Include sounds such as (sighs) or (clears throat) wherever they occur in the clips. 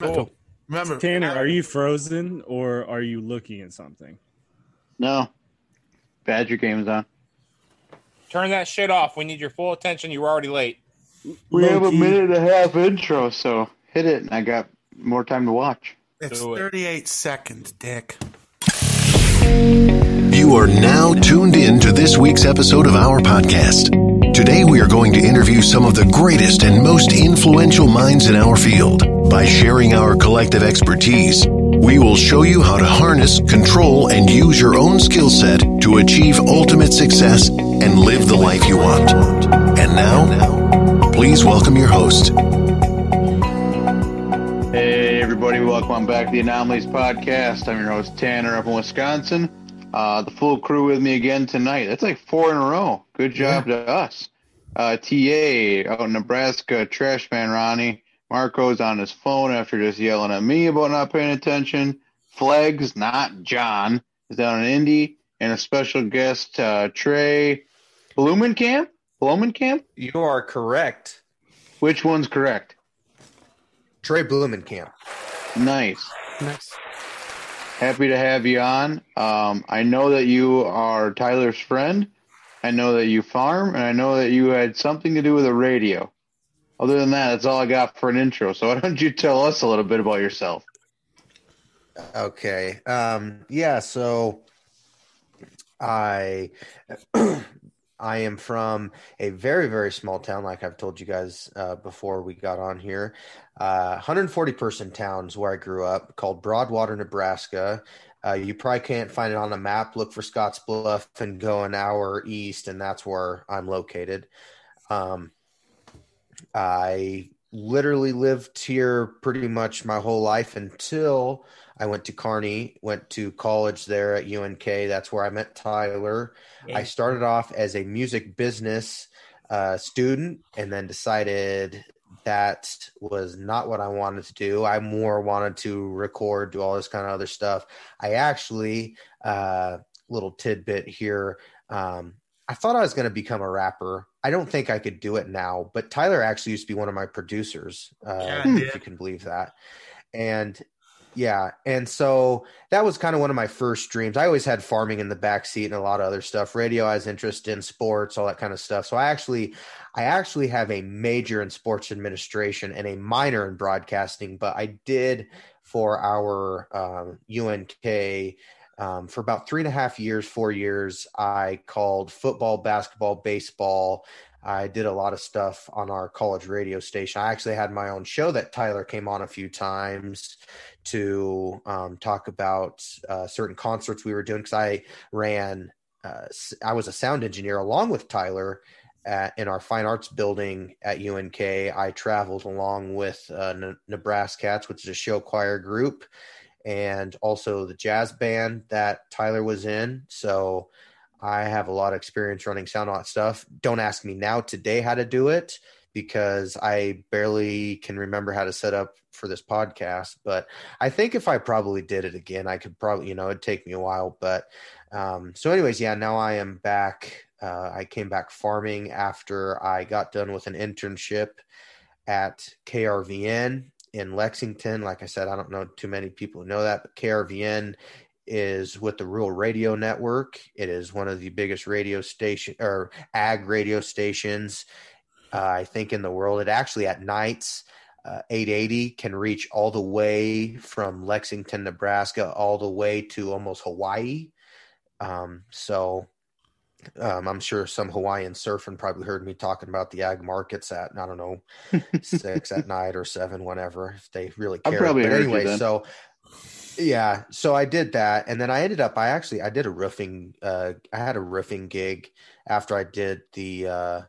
Cool. Oh. Remember, Tanner, are you frozen or are you looking at something? No. Badger game's on. Turn that shit off. We need your full attention. You're already late. We have a Low-key. minute and a half intro, so hit it, and I got more time to watch. It's Do it. 38 seconds, Dick. You are now tuned in to this week's episode of our podcast. Today, we are going to interview some of the greatest and most influential minds in our field. By sharing our collective expertise, we will show you how to harness, control, and use your own skill set to achieve ultimate success and live the life you want. And now, please welcome your host, Hey, everybody, welcome back to the Anomalies Podcast. I'm your host, Tanner, up in Wisconsin. Uh, the full crew with me again tonight. That's like four in a row. Good job to us. Uh, TA out in Nebraska, Trash Man Ronnie. Marco's on his phone after just yelling at me about not paying attention. Flags, not John, is down in Indy. And a special guest, uh, Trey Blomenkamp? Blomenkamp? You are correct. Which one's correct? Trey Blomenkamp. Nice. Nice. Happy to have you on. Um, I know that you are Tyler's friend. I know that you farm, and I know that you had something to do with a radio. Other than that, that's all I got for an intro. So why don't you tell us a little bit about yourself? Okay. Um, yeah, so I (clears throat) I am from a very, very small town, like I've told you guys uh, before we got on here. Uh, 140 person towns where I grew up called Broadwater, Nebraska. Uh, you probably can't find it on a map. Look for Scotts Bluff and go an hour east, and that's where I'm located. Um, I literally lived here pretty much my whole life until I went to Kearney, went to college there at UNK. That's where I met Tyler. I started off as a music business uh, student and then decided that was not what I wanted to do. I more wanted to record, do all this kind of other stuff. I actually, uh, little tidbit here, um, I thought I was going to become a rapper. I don't think I could do it now, but Tyler actually used to be one of my producers, uh, Yeah, if you can believe that. And yeah, and so that was kind of one of my first dreams. I always had farming in the backseat and a lot of other stuff. Radio, I was interested in sports, all that kind of stuff. So I actually, I actually have a major in sports administration and a minor in broadcasting. But I did for our um, UNK um, for about three and a half years, four years. I called football, basketball, baseball. I did a lot of stuff on our college radio station. I actually had my own show that Tyler came on a few times to um, talk about uh, certain concerts we were doing because I ran, uh, I was a sound engineer along with Tyler at, in our fine arts building at UNK. I traveled along with uh, N- Nebraskats, which is a show choir group, and also the jazz band that Tyler was in. So I have a lot of experience running sound art stuff. Don't ask me now today how to do it because I barely can remember how to set up for this podcast. But I think if I probably did it again, I could probably, you know, it'd take me a while. But um, so, anyways, yeah, now I am back. Uh, I came back farming after I got done with an internship at KRVN in Lexington. Like I said, I don't know too many people who know that, but KRVN is with the Rural Radio Network. It is one of the biggest radio station or ag radio stations, uh, I think, in the world. It actually at nights, uh, 880 can reach all the way from Lexington, Nebraska, all the way to almost Hawaii. Um, so um, I'm sure some Hawaiian surfing probably heard me talking about the ag markets at I don't know six at (laughs) night or seven, whenever if they really care. probably but anyway, so yeah, so I did that, and then I ended up. I actually I did a roofing. Uh, I had a roofing gig after I did the uh,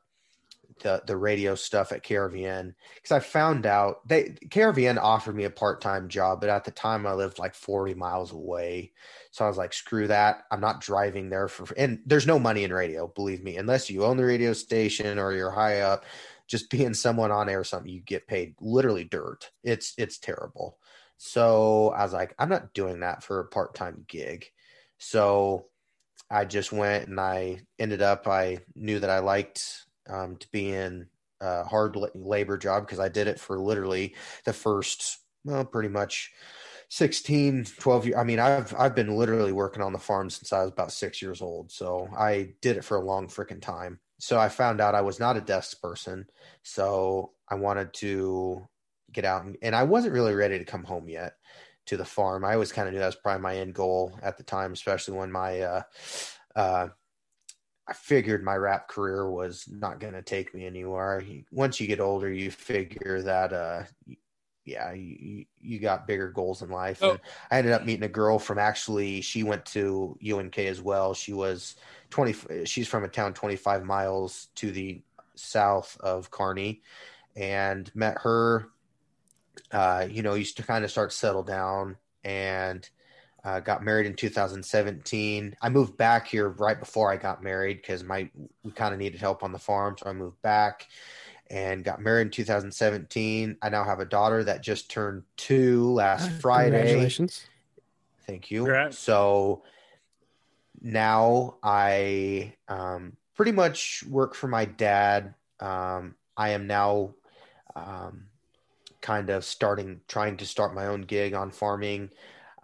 the the radio stuff at KRVN because I found out they KRVN offered me a part time job, but at the time I lived like forty miles away, so I was like, screw that. I'm not driving there for and there's no money in radio, believe me, unless you own the radio station or you're high up. Just (laughs) being someone on air or something, you get paid literally dirt. It's it's terrible. So I was like, I'm not doing that for a part time gig. So I just went and I ended up, I knew that I liked um, to be in a hard labor job because I did it for literally the first well, pretty much 16, 12 years. I mean, I've I've been literally working on the farm since I was about six years old. So I did it for a long freaking time. So I found out I was not a desk person. So I wanted to get out and, and I wasn't really ready to come home yet to the farm. I always kind of knew that was probably my end goal at the time, especially when my uh uh I figured my rap career was not going to take me anywhere. Once you get older, you figure that uh yeah, you, you got bigger goals in life. Oh. And I ended up meeting a girl from actually, she went to UNK as well. She was 20, she's from a town 25 miles to the south of Kearney and met her. Uh, you know, used to kind of start settle down and uh, got married in 2017. I moved back here right before I got married because my we kind of needed help on the farm, so I moved back and got married in 2017. I now have a daughter that just turned two last Friday. Congratulations. Thank you. Congrats. So now I um, pretty much work for my dad. Um, I am now um, kind of starting, trying to start my own gig on farming.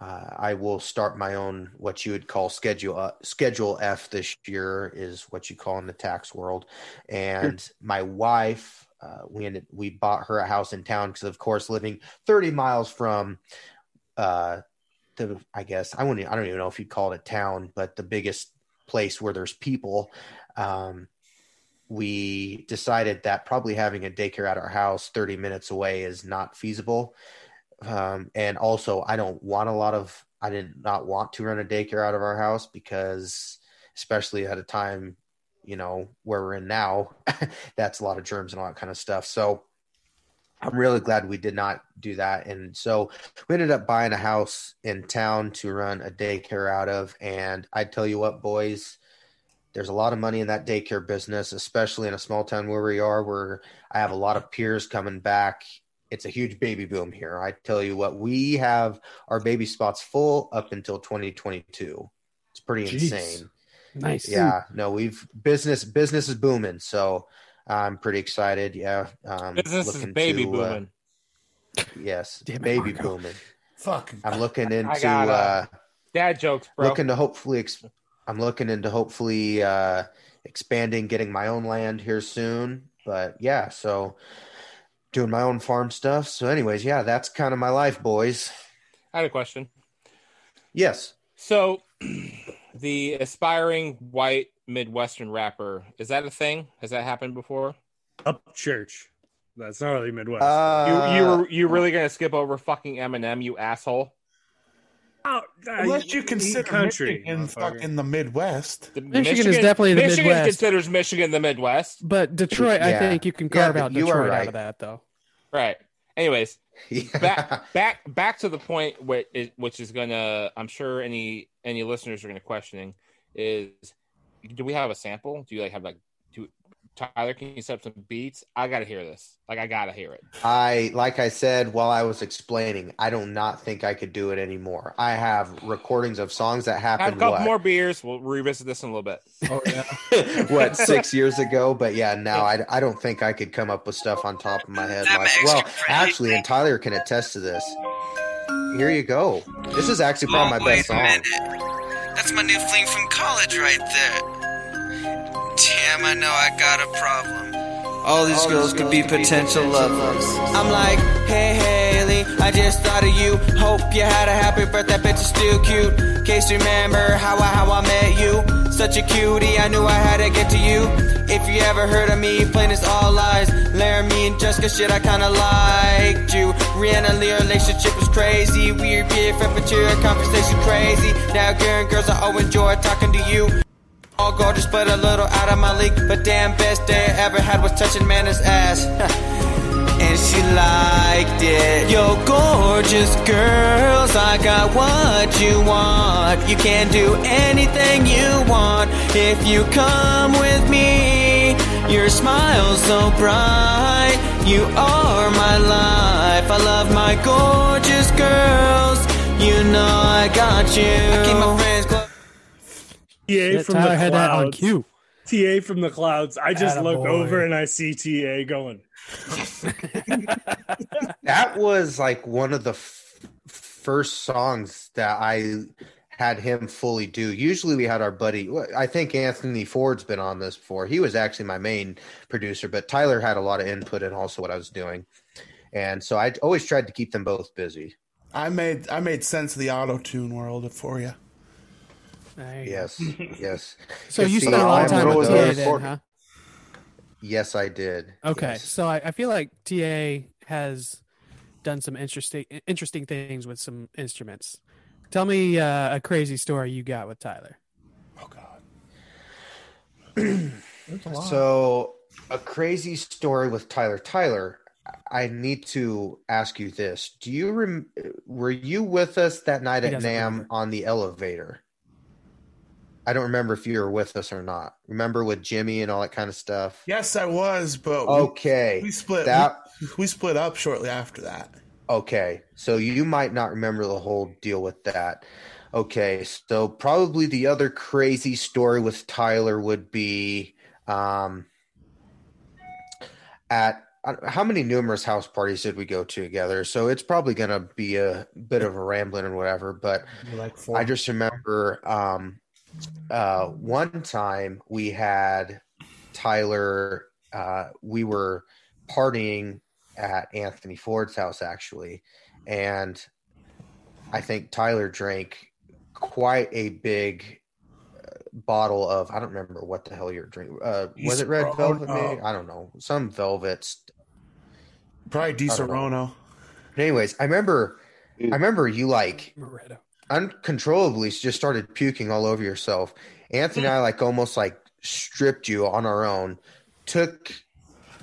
Uh, I will start my own what you would call schedule uh, schedule F this year is what you call in the tax world, and my wife uh, we ended we bought her a house in town because of course living 30 miles from uh the I guess I wouldn't I don't even know if you'd call it a town, but the biggest place where there's people. Um, we decided that probably having a daycare at our house 30 minutes away is not feasible. Um, and also I don't want a lot of I did not want to run a daycare out of our house because especially at a time, you know, where we're in now, (laughs) that's a lot of germs and all that kind of stuff. So I'm really glad we did not do that. And so we ended up buying a house in town to run a daycare out of. And I tell you what, boys, there's a lot of money in that daycare business, especially in a small town where we are, where I have a lot of peers coming back. It's a huge baby boom here. I tell you what, we have our baby spots full up until 2022. It's pretty Jeez. insane. Nice. Yeah, no, we've business business is booming. So I'm pretty excited. Yeah, um, Business is baby to, uh, booming. yes, Damn baby Marco. booming. Fucking. I'm looking into got, uh, uh, Dad jokes, bro. looking to hopefully. Ex- I'm looking into hopefully uh, expanding, getting my own land here soon. But yeah, so doing my own farm stuff. So, anyways, yeah, that's kind of my life, boys. I had a question. Yes. So, (clears throat) the aspiring white Midwestern rapper is that a thing? Has that happened before? Up church. That's not really Midwest. Uh, you you were you really gonna skip over fucking Eminem, you asshole? Oh, uh, Unless you consider country, Michigan motherfucker. fucking the Midwest. The Michigan is definitely the Michigan Midwest. considers Michigan the Midwest, But Detroit, I think you can Yeah, carve but out you are Detroit out of that, though. Right? Anyways, (laughs) Yeah. back back back to the point where it, which is gonna I'm sure any any listeners are gonna questioning is do we have a sample? Do you like have like Tyler can you set up some beats? I gotta hear this. Like I gotta hear it. I like I said while I was explaining, I do not think I could do it anymore. I have recordings of songs that Have a happened couple what, more beers. We'll revisit this in a little bit. Oh yeah. (laughs) (laughs) what six years ago, but yeah, now I, I don't think I could come up with stuff on top of my head. Like, well, actually, and Tyler can attest to this. Here you go. This is actually probably my oh, best song. minute. That's my new fling from college right there. Damn, I know I got a problem. All these girls could be potential lovers. I'm like, hey Haley, I just thought of you. Hope you had a happy birthday, bitch is still cute. Case you remember how I how I met you. Such a cutie, I knew I had to get to you. If you ever heard of me, plain as all lies. Laramie and Jessica shit, I kinda liked you. Rihanna Lee, our relationship was crazy. Weird BFF material conversation crazy. Now girl and girls, I all enjoy talking to you. All gorgeous, but a little out of my league. But damn, best day I ever had was touching Mana's ass. (laughs) and she liked it. Yo, gorgeous girls, I got what you want. You can do anything you want if you come with me. Your smile's so bright. You are my life. I love my gorgeous girls. You know I got you. I keep my friends close. EA from Tyler the had that on clouds. cue. TA from the clouds. I just look over and I see TA going. (laughs) That was like one of the f- first songs that I had him fully do. Usually we had our buddy, I think Anthony Ford's been on this before. He was actually my main producer, but Tyler had a lot of input in also what I was doing. And so I always tried to keep them both busy. I made I made sense of the auto tune world for you. There. Yes, yes, (laughs) So Yes, you see, spent a lot of I'm time with really TA good then, huh? yes, I did. Okay, Yes. so I, I feel like TA has done some interesting interesting things with some instruments. Tell me uh, a crazy story you got with Tyler. Oh God. (clears throat) There's a lot. So, a crazy story with Tyler. Tyler, I need to ask you this: Do you rem- were you with us that night He at doesn't Nam remember. on the elevator? I don't remember if you were with us or not. Remember with Jimmy and all that kind of stuff. yes, I was, but Okay, we, split. that we, we split up shortly after that. Okay, so you might not remember the whole deal with that. Okay, so probably the other crazy story with Tyler would be um, at uh, how many numerous house parties did we go to together? So it's probably going to be a bit of a rambling or whatever, but like. I just remember um, uh, one time we had Tyler. Uh, we were partying at Anthony Ford's house actually, and I think Tyler drank quite a big uh, bottle of I don't remember what the hell you're drinking. Uh, was it red East velvet? Maybe I don't know. Some velvets. probably Di I don't know. Serono. Anyways, I remember. I remember you like Moretto. Uncontrollably just started puking all over yourself. Anthony and mm-hmm. I like almost like stripped you on our own, took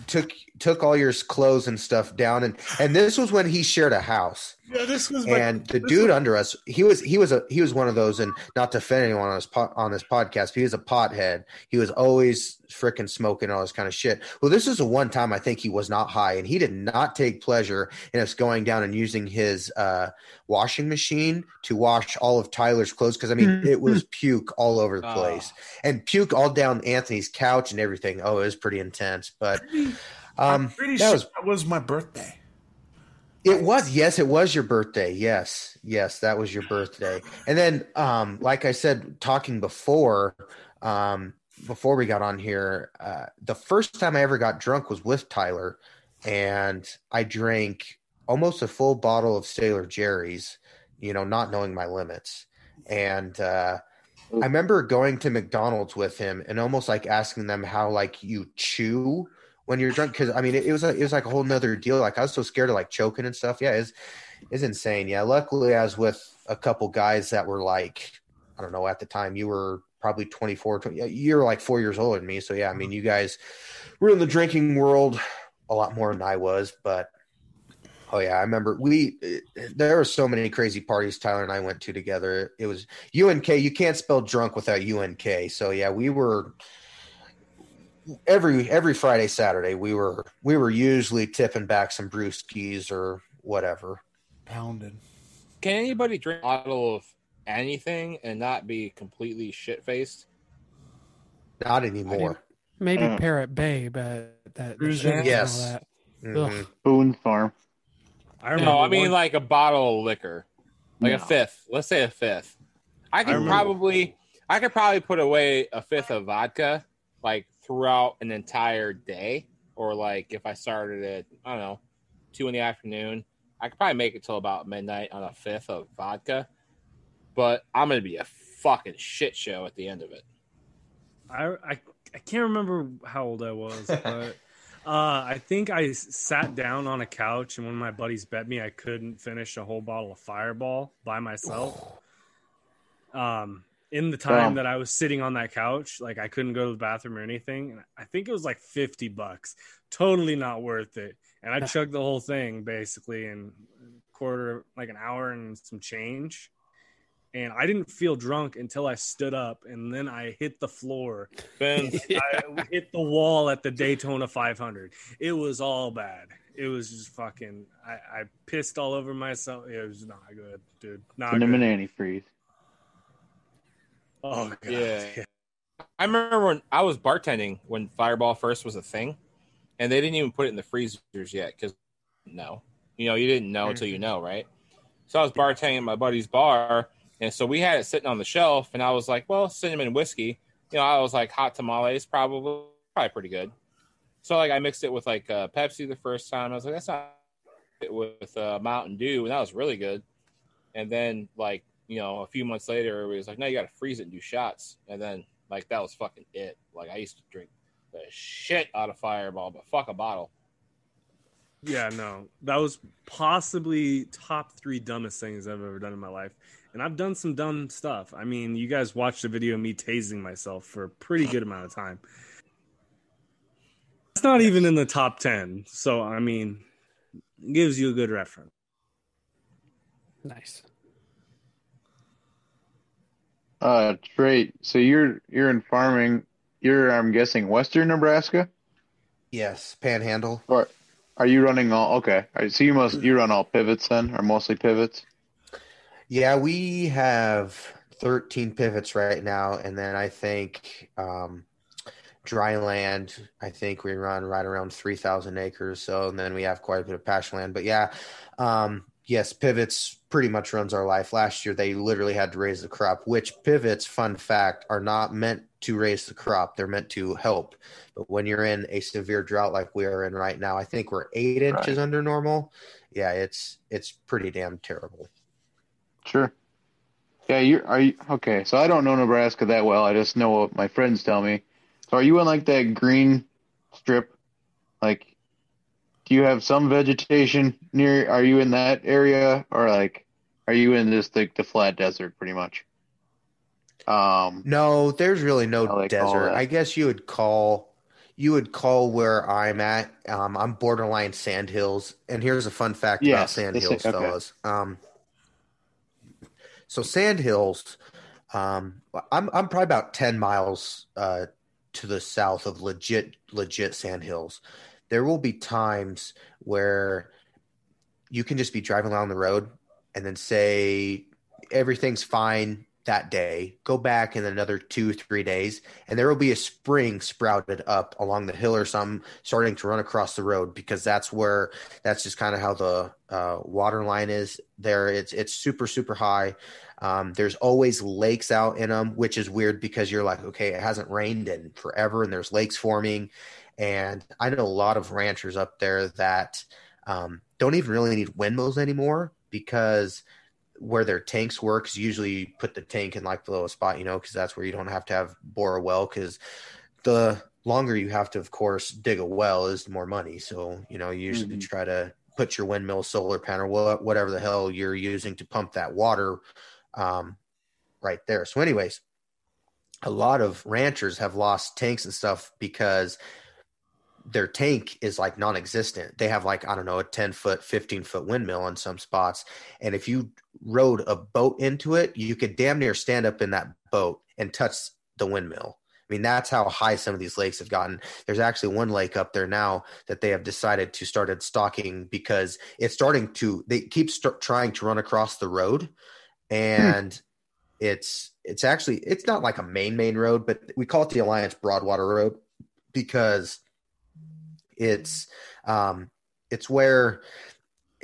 took took all your clothes and stuff down and and this was when he shared a house. Yeah, this was like, And the dude was- under us, he was he was a he was one of those, and not to offend anyone on this po- on this podcast, but he was a pothead. He was always freaking smoking all this kind of shit. Well, this is the one time I think he was not high, and he did not take pleasure in us going down and using his uh, washing machine to wash all of Tyler's clothes because I mean it was (laughs) puke all over the Ah. place and puke all down Anthony's couch and everything. Oh, it was pretty intense, but I'm um, pretty that sure was that was my birthday. it was yes, it was your birthday. Yes, yes, that was your birthday. And then, um, like I said, talking before, um, before we got on here, uh, the first time I ever got drunk was with Tyler, and I drank almost a full bottle of Sailor Jerry's. You know, not knowing my limits, and uh, I remember going to McDonald's with him and almost like asking them how like you chew when you're drunk because I mean it, it was like it was like a whole nother deal. Like I was so scared of like choking and stuff. Yeah, it's it's insane. Yeah, luckily I was with a couple guys that were like I don't know at the time you were probably 24 20, you're like four years older than me so yeah i mean mm-hmm. you guys were in the drinking world a lot more than i was but oh yeah i remember we there were so many crazy parties tyler and i went to together it was unk you can't spell drunk without unk so yeah we were every every friday saturday we were we were usually tipping back some brewskis or whatever Pounded. Can anybody drink a bottle of anything and not be completely shit faced? not anymore Maybe Mm. Parrot Bay, but that the Cruise and Yes. all that. Mhm. Boone Farm. I remember. No, I mean one- like a bottle of liquor, like No. a fifth. Let's say a fifth. I could remember- probably, I could probably put away a fifth of vodka like throughout an entire day, or like if I started at I don't know two in the afternoon, I could probably make it till about midnight on a fifth of vodka. But I'm gonna be a fucking shit show at the end of it. I, I I can't remember how old I was, (laughs) but uh, I think I sat down on a couch, and one of my buddies bet me I couldn't finish a whole bottle of Fireball by myself. (sighs) Um, in the time that I was sitting on that couch, like I couldn't go to the bathroom or anything, and I think it was like fifty bucks. Totally not worth it. And I chugged the whole thing basically in a quarter, like an hour and some change. And I didn't feel drunk until I stood up, and then I hit the floor (laughs) Ben, I hit the wall at the Daytona 500. It was all bad. It was just fucking. I, I pissed all over myself. It was not good, dude. Not Cinnamon good. antifreeze. Oh god. Yeah. (laughs) I I remember when I was bartending when Fireball first was a thing, and they didn't even put it in the freezers yet because no, you know, you didn't know until you know, right? So I was bartending at my buddy's bar, and so we had it sitting on the shelf, and I was like, well, cinnamon whiskey. You know, I was like hot tamales, probably probably pretty good. So like I mixed it with like uh, Pepsi the first time. I was like, that's not it with uh, Mountain Dew, and that was really good. And then like you know a few months later, everybody was like, no, you got to freeze it and do shots. And then like that was fucking it. Like I used to drink the shit out of Fireball, but fuck a bottle. Yeah, no, that was possibly top three dumbest things I've ever done in my life. And I've done some dumb stuff. I mean, you guys watched a video of me tasing myself for a pretty good amount of time. It's not even in the top 10. So, I mean, it gives you a good reference. Nice. Uh, great. So you're you're in farming. You're I'm guessing Western Nebraska. Yes, Panhandle. Or are you running all? Okay. All right, so you must you run all pivots then, or mostly pivots? Yeah, we have 13 pivots right now, and then I think um, dry land. I think we run right around 3,000 acres. So, and then we have quite a bit of pasture land. But yeah, um, yes, pivots pretty much runs our life. Last year, they literally had to raise the crop, which pivots, fun fact, are not meant to raise the crop. They're meant to help. But when you're in a severe drought like we are in right now, I think we're eight inches Right. under normal. Yeah, it's it's pretty damn terrible. Sure. Yeah, you are you okay? So I don't know Nebraska that well. I just know what my friends tell me. So are you in like that green strip? Like, do you have some vegetation near? Are you in that area, or like, are you in this like the flat desert, pretty much? Um, No, there's really no I like desert. I guess you would call you would call where I'm at. Um, I'm borderline sandhills, and here's a fun fact about Yes, this sandhills, is- okay. fellas. Um, so sandhills, um, I'm I'm probably about ten miles uh, to the south of legit legit sandhills. There will be times where you can just be driving along the road and then say everything's fine that day go back in another two three days and there will be a spring sprouted up along the hill or something starting to run across the road because that's where that's just kind of how the uh, water line is there. It's it's super super high. Um, there's always lakes out in them which is weird because you're like okay it hasn't rained in forever and there's lakes forming and i know a lot of ranchers up there that um, don't even really need windmills anymore because where their tanks work is usually you put the tank in like the lowest spot, you know, because that's where you don't have to have bore a well. Because the longer you have to, of course, dig a well is the more money. So you know, you usually Mhm. try to put your windmill, solar panel, whatever the hell you're using to pump that water, um, right there. So, anyways, a lot of ranchers have lost tanks and stuff because their tank is like non-existent. They have like I don't know a ten foot, fifteen foot windmill in some spots, and if you rode a boat into it, you could damn near stand up in that boat and touch the windmill. I mean, that's how high some of these lakes have gotten. There's actually one lake up there now that they have decided to started stocking because it's starting to. They keep st- trying to run across the road, hmm. and it's it's actually it's not like a main main road, but we call it the Alliance Broadwater Road because it's um it's where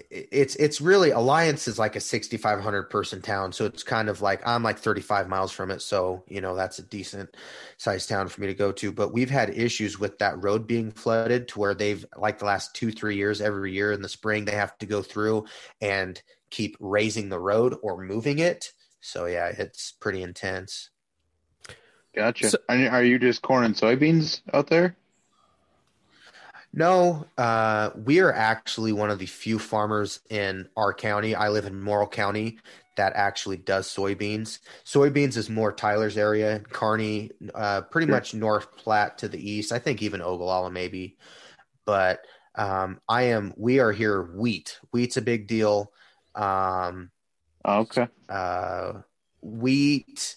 it's it's really alliance is like a 6500 person town. So it's kind of like i'm like 35 miles from it. So you know that's a decent sized town for me to go to. But we've had issues with that road being flooded to where they've like the last two three years every year in the spring they have to go through and keep raising the road or moving it. So yeah it's pretty intense. Gotcha. So- are, are you just corn and soybeans out there? No, uh, we are actually one of the few farmers in our county. I live in Morrill County that actually does soybeans. Soybeans is more Tyler's area, Kearney, uh, pretty Sure. much North Platte to the east. I think even Ogallala maybe, but um, I am. We are here wheat. Wheat's a big deal. Um, okay. uh, wheat,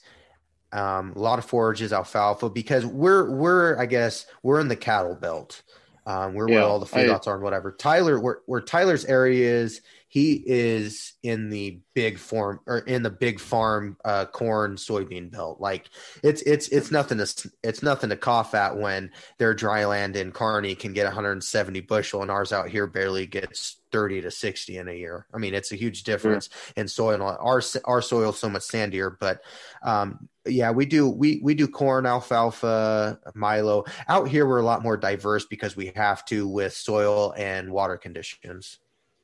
um, a lot of forages, alfalfa, because we're we're I guess we're in the cattle belt. Um, where, Yeah, where all the I- feedlots are and whatever. Tyler, where, where Tyler's area is, he is in the big farm or in the big farm uh, corn soybean belt. Like it's it's it's nothing to it's nothing to cough at when their dry land in Kearney can get 170 bushel and ours out here barely gets 30 to 60 in a year. I mean, it's a huge difference in soil. Our our soil is so much sandier, but um, yeah, we do we we do corn, alfalfa, Milo. Out here, we're a lot more diverse because we have to with soil and water conditions.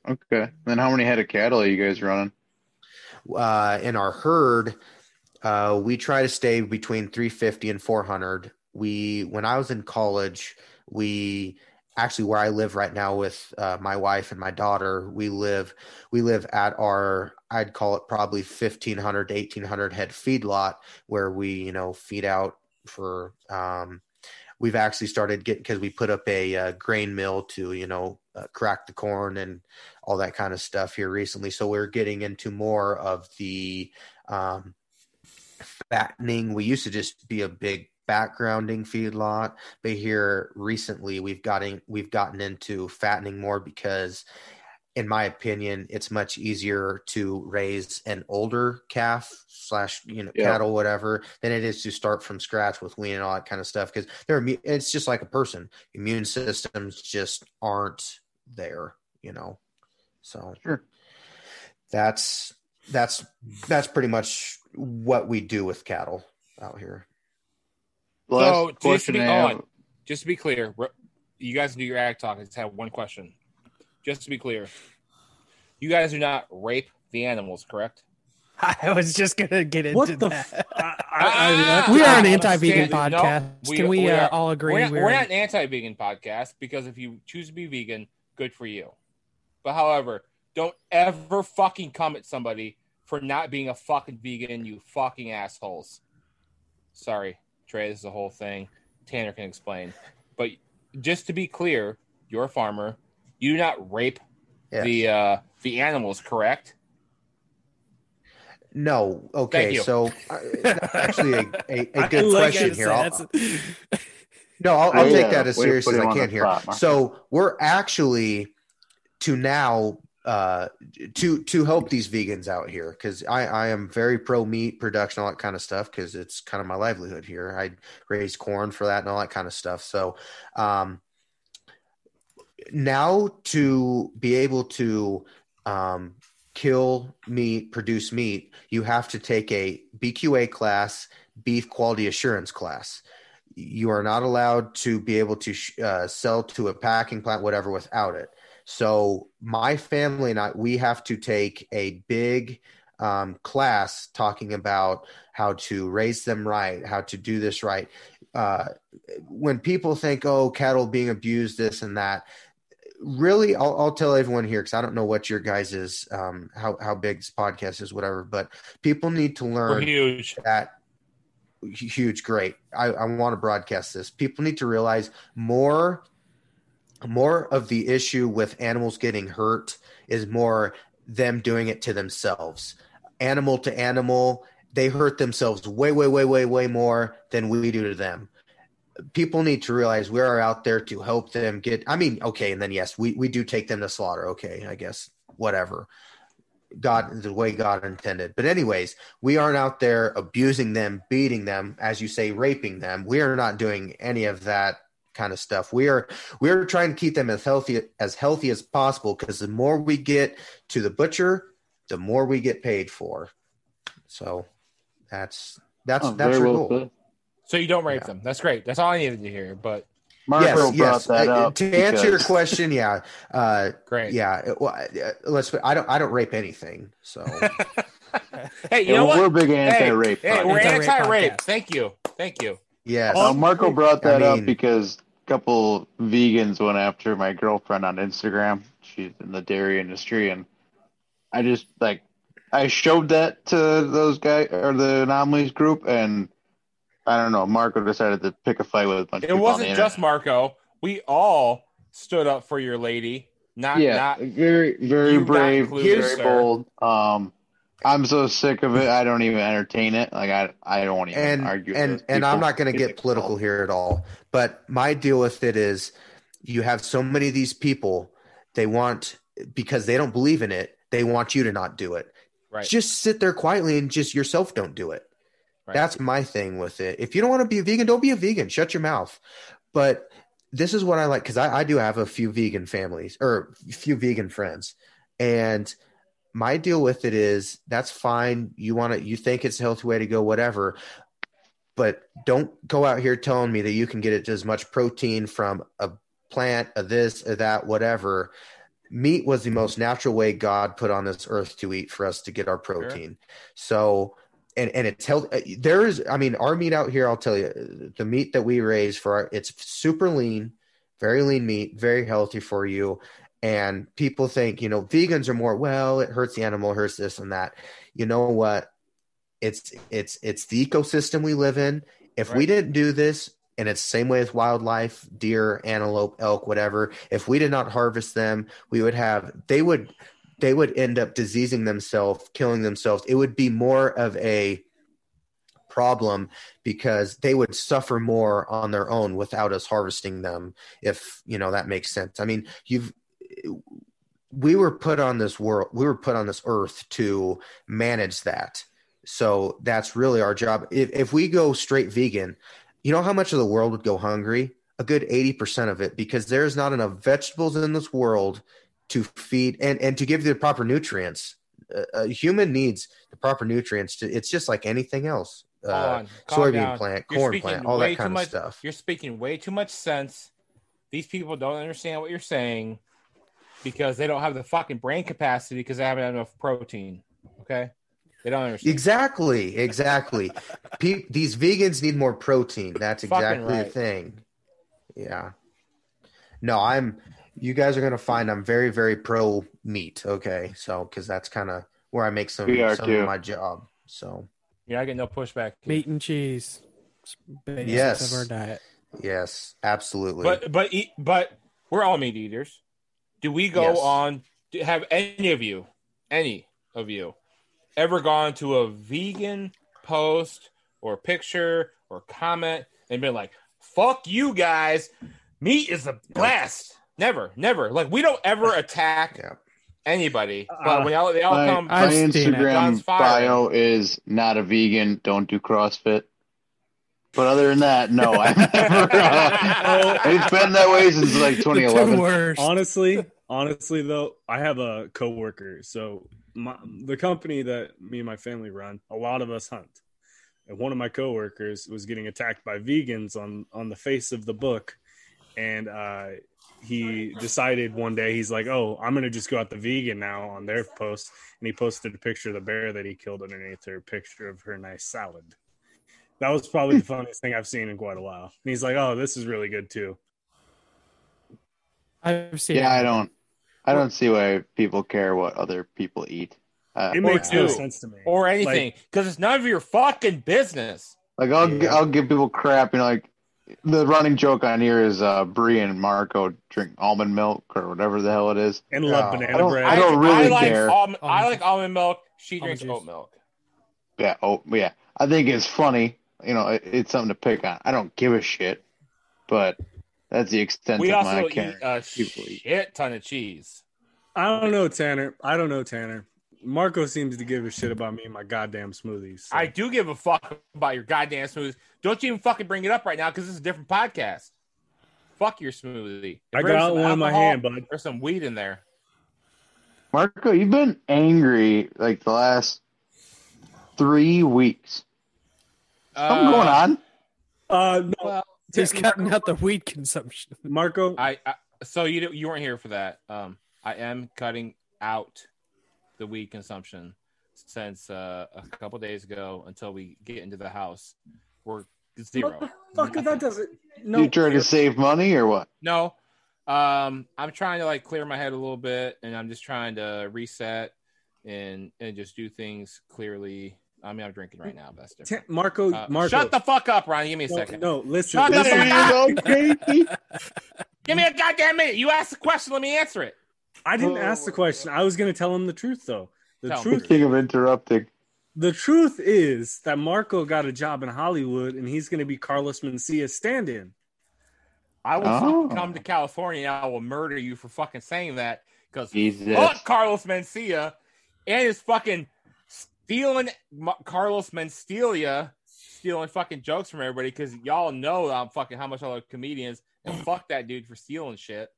Okay. Then how many head of cattle are you guys running? uh, in our herd, uh, we try to stay between 350 and 400. We, when I was in college, we actually where I live right now with uh, my wife and my daughter, we live, we live at our, I'd call it probably 1500 to 1800 head feedlot where we, you know, feed out for, um, we've actually started getting, cause we put up a uh, grain mill to, you know, uh, crack the corn and all that kind of stuff here recently. So we're getting into more of the um, fattening. We used to just be a big backgrounding feedlot, but here recently we've gotten we've gotten into fattening more because, in my opinion, it's much easier to raise an older calf slash you know Yeah. cattle whatever than it is to start from scratch with wean and all that kind of stuff because they're it's just like a person immune systems just aren't there you know so Sure. that's that's that's pretty much what we do with cattle out here. Last so just to be I have- on, just to be clear, you guys do your ag talk. I just have one question. Just to be clear, you guys do not rape the animals, correct? (laughs) I was just gonna get into What the? that. F- I, I, (laughs) I left we are an anti-vegan No, podcast. we- Can we, we uh, are- all agree? We're not, we're- we're not an anti-vegan podcast because if you choose to be vegan, good for you. But however, don't ever fucking come at somebody for not being a fucking vegan, you fucking assholes. Sorry, Trey, this is the whole thing. Tanner can explain. But just to be clear, you're a farmer. You do not rape Yes. the uh, the animals, correct? no, okay, Thank you. so uh, that's actually a (laughs) good like question here. I'll, that's- no, I'll, I'll Way take to- that as way to serious as I can the here. spot, So we're actually to now uh, to to help these vegans out here because I, I am very pro meat production, all that kind of stuff because it's kind of my livelihood here. I raise corn for that and all that kind of stuff. So um, now to be able to um, kill meat, produce meat, you have to take a BQA class, beef quality assurance class. You are not allowed to be able to uh, sell to a packing plant, whatever, without it. So my family and I, we have to take a big um, class talking about how to raise them right, how to do this right. Uh, when people think, "Oh, cattle being abused," this and that, really, I'll, I'll tell everyone here because I don't know what your guys is, um, how how big this podcast is, whatever. But people need to We're learn huge. that huge great i, I want to broadcast this people need to realize more more of the issue with animals getting hurt is more them doing it to themselves. Animal to animal they hurt themselves way way way way way more than we do to them. People need to realize we are out there to help them get i mean okay and then yes we, we do take them to slaughter. Okay i guess whatever. God the way god intended. But anyways we aren't out there abusing them beating them as you say raping them. We are not doing any of that kind of stuff we are we're trying to keep them as healthy as healthy as possible because the more we get to the butcher the more we get paid for so that's that's Oh, that's very our well goal put. So you don't rape Yeah. them. That's great. That's all I needed to hear. But Marco yes, brought yes. that Uh, up. to answer your question, yeah, uh, great. yeah. Well, uh, let's. I don't. I don't rape anything. So (laughs) Hey, you Yeah, know what? We're big anti-rape. Hey, hey, we're Anti-rape anti-rape. podcast. Thank you. Thank you. yes, Uh, Marco brought I that up because a couple vegans went after my girlfriend on Instagram. She's in the dairy industry, and I just like I showed that to those guys or the anomalies group, and I don't know. Marco decided to pick a fight with a bunch of It wasn't just. Marco. We all stood up for your lady. Not yeah, not very very brave, included, very sir. bold. Um, I'm so sick of it. I don't even entertain it. Like I I don't want to even and argue. and those and I'm not going to get political here at all. But my deal with it is, you have so many of these people they want because they don't believe in it they want you to not do it Right. just sit there quietly and just yourself don't do it Right. that's my thing with it if you don't want to be a vegan don't be a vegan shut your mouth but this is what i like because I, I do have a few vegan families or a few vegan friends and my deal with it is that's fine you want to you think it's a healthy way to go whatever but don't go out here telling me that you can get it as much protein from a plant, a this, or that, whatever. Meat was the most natural way God put on this earth to eat for us to get our protein. So, and and it's health. Uh, there is, I mean, our meat out here. I'll tell you, the meat that we raise for our, it's super lean, very lean meat, very healthy for you. And people think, you know, vegans are more well. It hurts the animal, hurts this and that. You know what? It's it's it's the ecosystem we live in. If we didn't do this, and it's the same way with wildlife, deer, antelope, elk, whatever. If we did not harvest them, we would have they would they would end up diseasing themselves, killing themselves. It would be more of a problem because they would suffer more on their own without us harvesting them if you know that makes sense i mean you've we were put on this world we were put on this earth to manage that. So that's really our job. If, if we go straight vegan you know how much of the world would go hungry? A good 80% of it because there's not enough vegetables in this world to feed and and to give the proper nutrients. A, a human needs the proper nutrients to it's just like anything else. Uh, soybean down. plant You're corn plant all that kind of much- stuff. You're speaking way too much sense. These people don't understand what you're saying because they don't have the fucking brain capacity because they haven't had enough protein. Okay, they don't understand. Exactly, exactly. (laughs) Pe- these vegans need more protein. That's Fucking exactly the thing. Yeah. No, I'm. You guys are gonna find I'm very, very pro meat. Okay, so because that's kind of where I make some, some of my job. So You're not getting no pushback. Meat and cheese. Yes. of our diet. yes, absolutely. But but eat, but we're all meat eaters. Do we go Yes. on? Do, have any of you, any of you, ever gone to a vegan post or picture or comment and been like, "Fuck you guys, meat is the best." Never, never. Like we don't ever (laughs) attack Yeah. anybody, but Uh, when all, they all My, come, my I've seen it. John's Instagram bio is not a vegan. Don't do CrossFit. But other than that, no, I've (laughs) never. Uh, it's been that way since like The 2011. two worst. honestly honestly though i have a coworker so my, the company that me and my family run a lot of us hunt and one of my coworkers was getting attacked by vegans on on the face of the book and uh he decided one day he's like oh i'm gonna just go out the vegan now on their post and he posted a picture of the bear that he killed underneath her picture of her nice salad that was probably the funniest thing i've seen in quite a while and he's like oh this is really good too I've seen Yeah, it. I don't. I don't see why people care what other people eat. Uh, it makes no sense to me or anything because it's none of your fucking business. Like I'll Yeah. I'll give people crap. You know, like the running joke on here is uh, Brie and Marco drink almond milk or whatever the hell it is. and love No, banana I don't- bread. I don't really like care. Almond, I like almond milk. She Almond drinks juice. oat milk. Yeah. Oh, yeah. I think it's funny. You know, it, it's something to pick on. I don't give a shit, but that's the extent We of also my eat caring. a people eat. shit ton of cheese. I don't know, Tanner. I don't know, Tanner. Marco seems to give a shit about me and my goddamn smoothies. so- I do give a fuck about your goddamn smoothie. Don't you even fucking bring it up right now because this is a different podcast. Fuck your smoothie. I If there's got some one in my hand, bud. There's some weed in there. Marco, you've been angry like the last three weeks. Something Uh, going on? Uh, no, Well, He's cutting out the weed consumption. (laughs) Marco. I, I so you you weren't here for that. Um, I am cutting out the weed consumption since uh, a couple days ago until we get into the house. We're zero. Motherfucker, that doesn't. No, you trying to save money or what? No. Um, I'm trying to like clear my head a little bit, and I'm just trying to reset and and just do things clearly. I mean, I'm drinking right now, but that's different. Ta- Marco. Uh, Marco. Shut the fuck up, Ronnie. Give me a no, second. no, listen. Shut the listen. fuck up. (laughs) crazy. Give me a goddamn minute. You asked the question. Let me answer it. I didn't Oh, ask the question. I was going to tell him the truth, though. The Tell him. truth. King of interrupting. The truth is that Marco got a job in Hollywood, and he's going to be Carlos Mencia's stand-in. I will Oh. come to California and I will murder you for fucking saying that because Jesus. fuck Carlos Mencia and his fucking stealing Carlos Mencia, stealing fucking jokes from everybody because y'all know I'm fucking how much I love comedians and (clears throat) fuck that dude for stealing shit.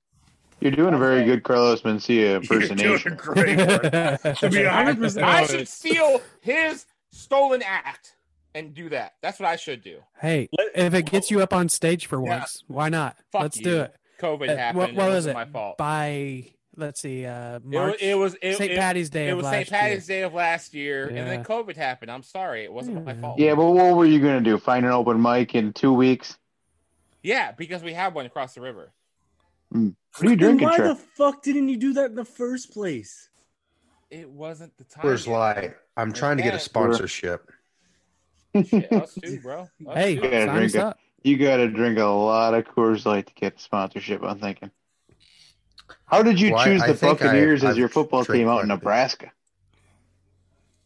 You're doing a very Okay. good Carlos Mencia (laughs) You're doing impersonation. great. (laughs) To be 100% I should steal his stolen act and do that. That's what I should do. hey, if it gets you up on stage for Yeah. once, why not? Fuck Let's you. do it. COVID Uh, happened. what, what was it? my fault. By let's see, uh, It was March, it was St. Patty's Day It was St. Patty's year. Day of last year, and then COVID happened. I'm sorry, it wasn't my fault. Yeah, but what were you gonna do? Find an open mic in two weeks? Yeah, because we have one across the river. What are you drinking, why Trey? the fuck didn't you do that in the first place? It wasn't the time. Coors yet. Light. I'm trying to get a sponsorship. Shit, us (laughs) too, bro. Us Hey, too. gotta drink us it. up. You got to drink a lot of Coors Light to get sponsorship. I'm thinking. How did you Well, choose I the think Buccaneers I've- as your football team out in. Nebraska?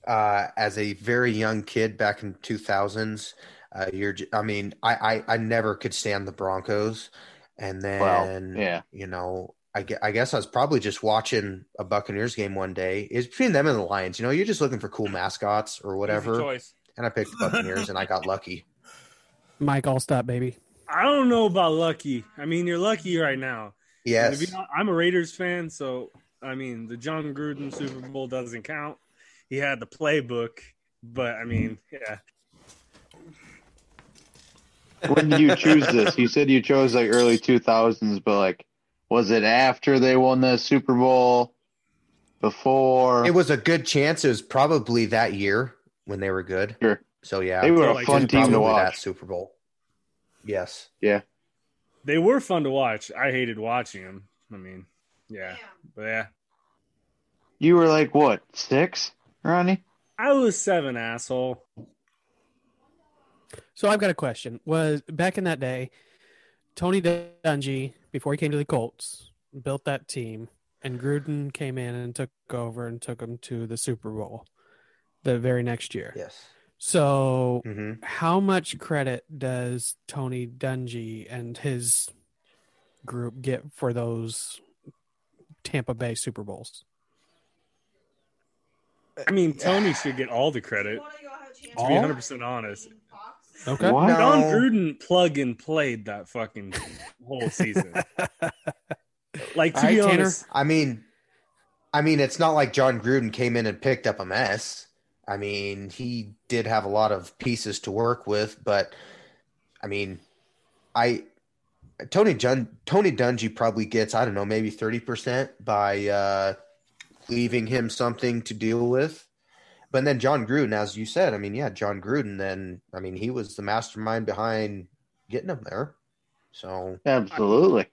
uh, as a very young kid back in 2000s uh, you're I mean I, I i never could stand the broncos and then Well, yeah. you know I, I guess i was probably just watching a buccaneers game one day it's between them and the lions you know you're just looking for cool mascots or whatever choice. and i picked the buccaneers and i got lucky (laughs) Mike Alstott, baby. I don't know about lucky. I mean, you're lucky right now. And yes to be hon- I'm a Raiders fan, so I mean, the Jon Gruden Super Bowl doesn't count. He had the playbook, but I mean, yeah. When did you choose this? You said you chose like early 2000s, but like, was it after they won the Super Bowl? Before? it was a good chance it was probably that year when they were good Sure. so yeah They were So, a like, fun team to watch. that super bowl yes Yeah. They were fun to watch. I hated watching them. I mean, yeah, but yeah. You were like what six, Ronnie? I was seven, asshole. So I've got a question. Was back in that day, Tony Dungy, before he came to the Colts, built that team, and Gruden came in and took over and took them to the Super Bowl the very next year. yes So, hmm how much credit does Tony Dungy and his group get for those Tampa Bay Super Bowls? I mean, Tony should get all the credit. To be 100 percent honest, Okay. What? No. Jon Gruden plug and played that fucking whole season. (laughs) Like to All be right, Tanner. honest, I mean, I mean, it's not like Jon Gruden came in and picked up a mess. I mean, he did have a lot of pieces to work with, but I mean, I Tony Jun, Tony Dungy probably gets I don't know maybe thirty percent by uh, leaving him something to deal with. But then Jon Gruden, as you said, I mean, yeah, Jon Gruden. Then I mean, he was the mastermind behind getting him there. So Absolutely.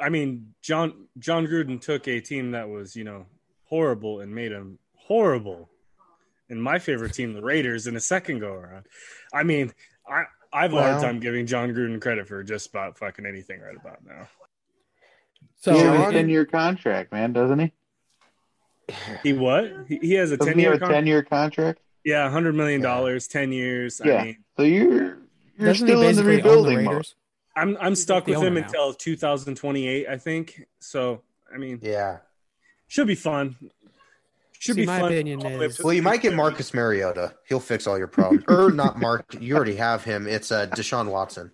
I mean, Jon Jon Gruden took a team that was, you know, horrible and made them horrible. And my favorite team, the Raiders, in a second go around. I mean, I I have a hard time giving Jon Gruden credit for just about fucking anything right about now. So, he has John- a ten year contract, man, doesn't he? He what? He, he has a ten year ten year contract? Yeah, hundred million dollars, ten years. Yeah. I mean, So you're you're doesn't still in the basically the rebuilding mode. Raiders? I'm I'm stuck with him now. until 2028, I think. So I mean, yeah. should be fun. Should See, be my fun. opinion all is- Well, you might get Marcus Mariota. He'll fix all your problems. or not Mark. You already have him. It's uh, Deshaun Watson.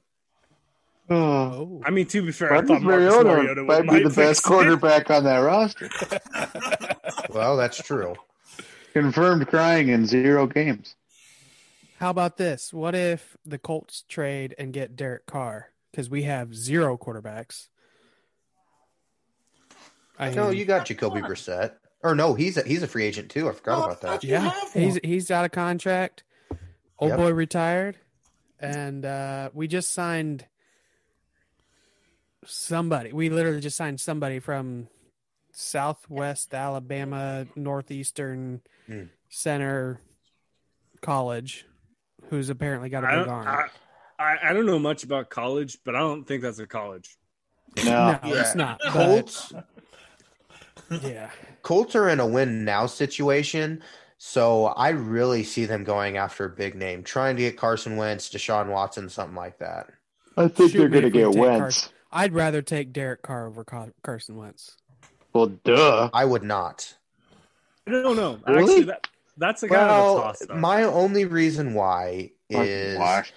Oh. I mean, to be fair, I thought Marcus Mariota Mariota might be might the best it. quarterback on that roster. (laughs) (laughs) Well, that's true. Confirmed crying in zero games. How about this? What if the Colts trade and get Derek Carr? Because we have zero quarterbacks. I No, mean, you got Jacoby Brissett. Or no, he's a, he's a free agent too. I forgot about that. yeah, he's he's out of contract. Old Yep. boy retired, and uh, we just signed somebody. We literally just signed somebody from Southwest Alabama Northeastern Hmm. Center College, who's apparently got a big don't, arm. I, I, I don't know much about college, but I don't think that's a college. No. no, Yeah. it's not. But, Colts yeah. Colts are in a win now situation. So I really see them going after a big name, trying to get Carson Wentz, Deshaun Watson, something like that. I think Shoot they're going to get Wentz. Carson. I'd rather take Derek Carr over Car- Carson Wentz. Well, duh. I would not. I don't know. Really? Actually, that, that's a kind of a Well, toss. up. my only reason why is washed.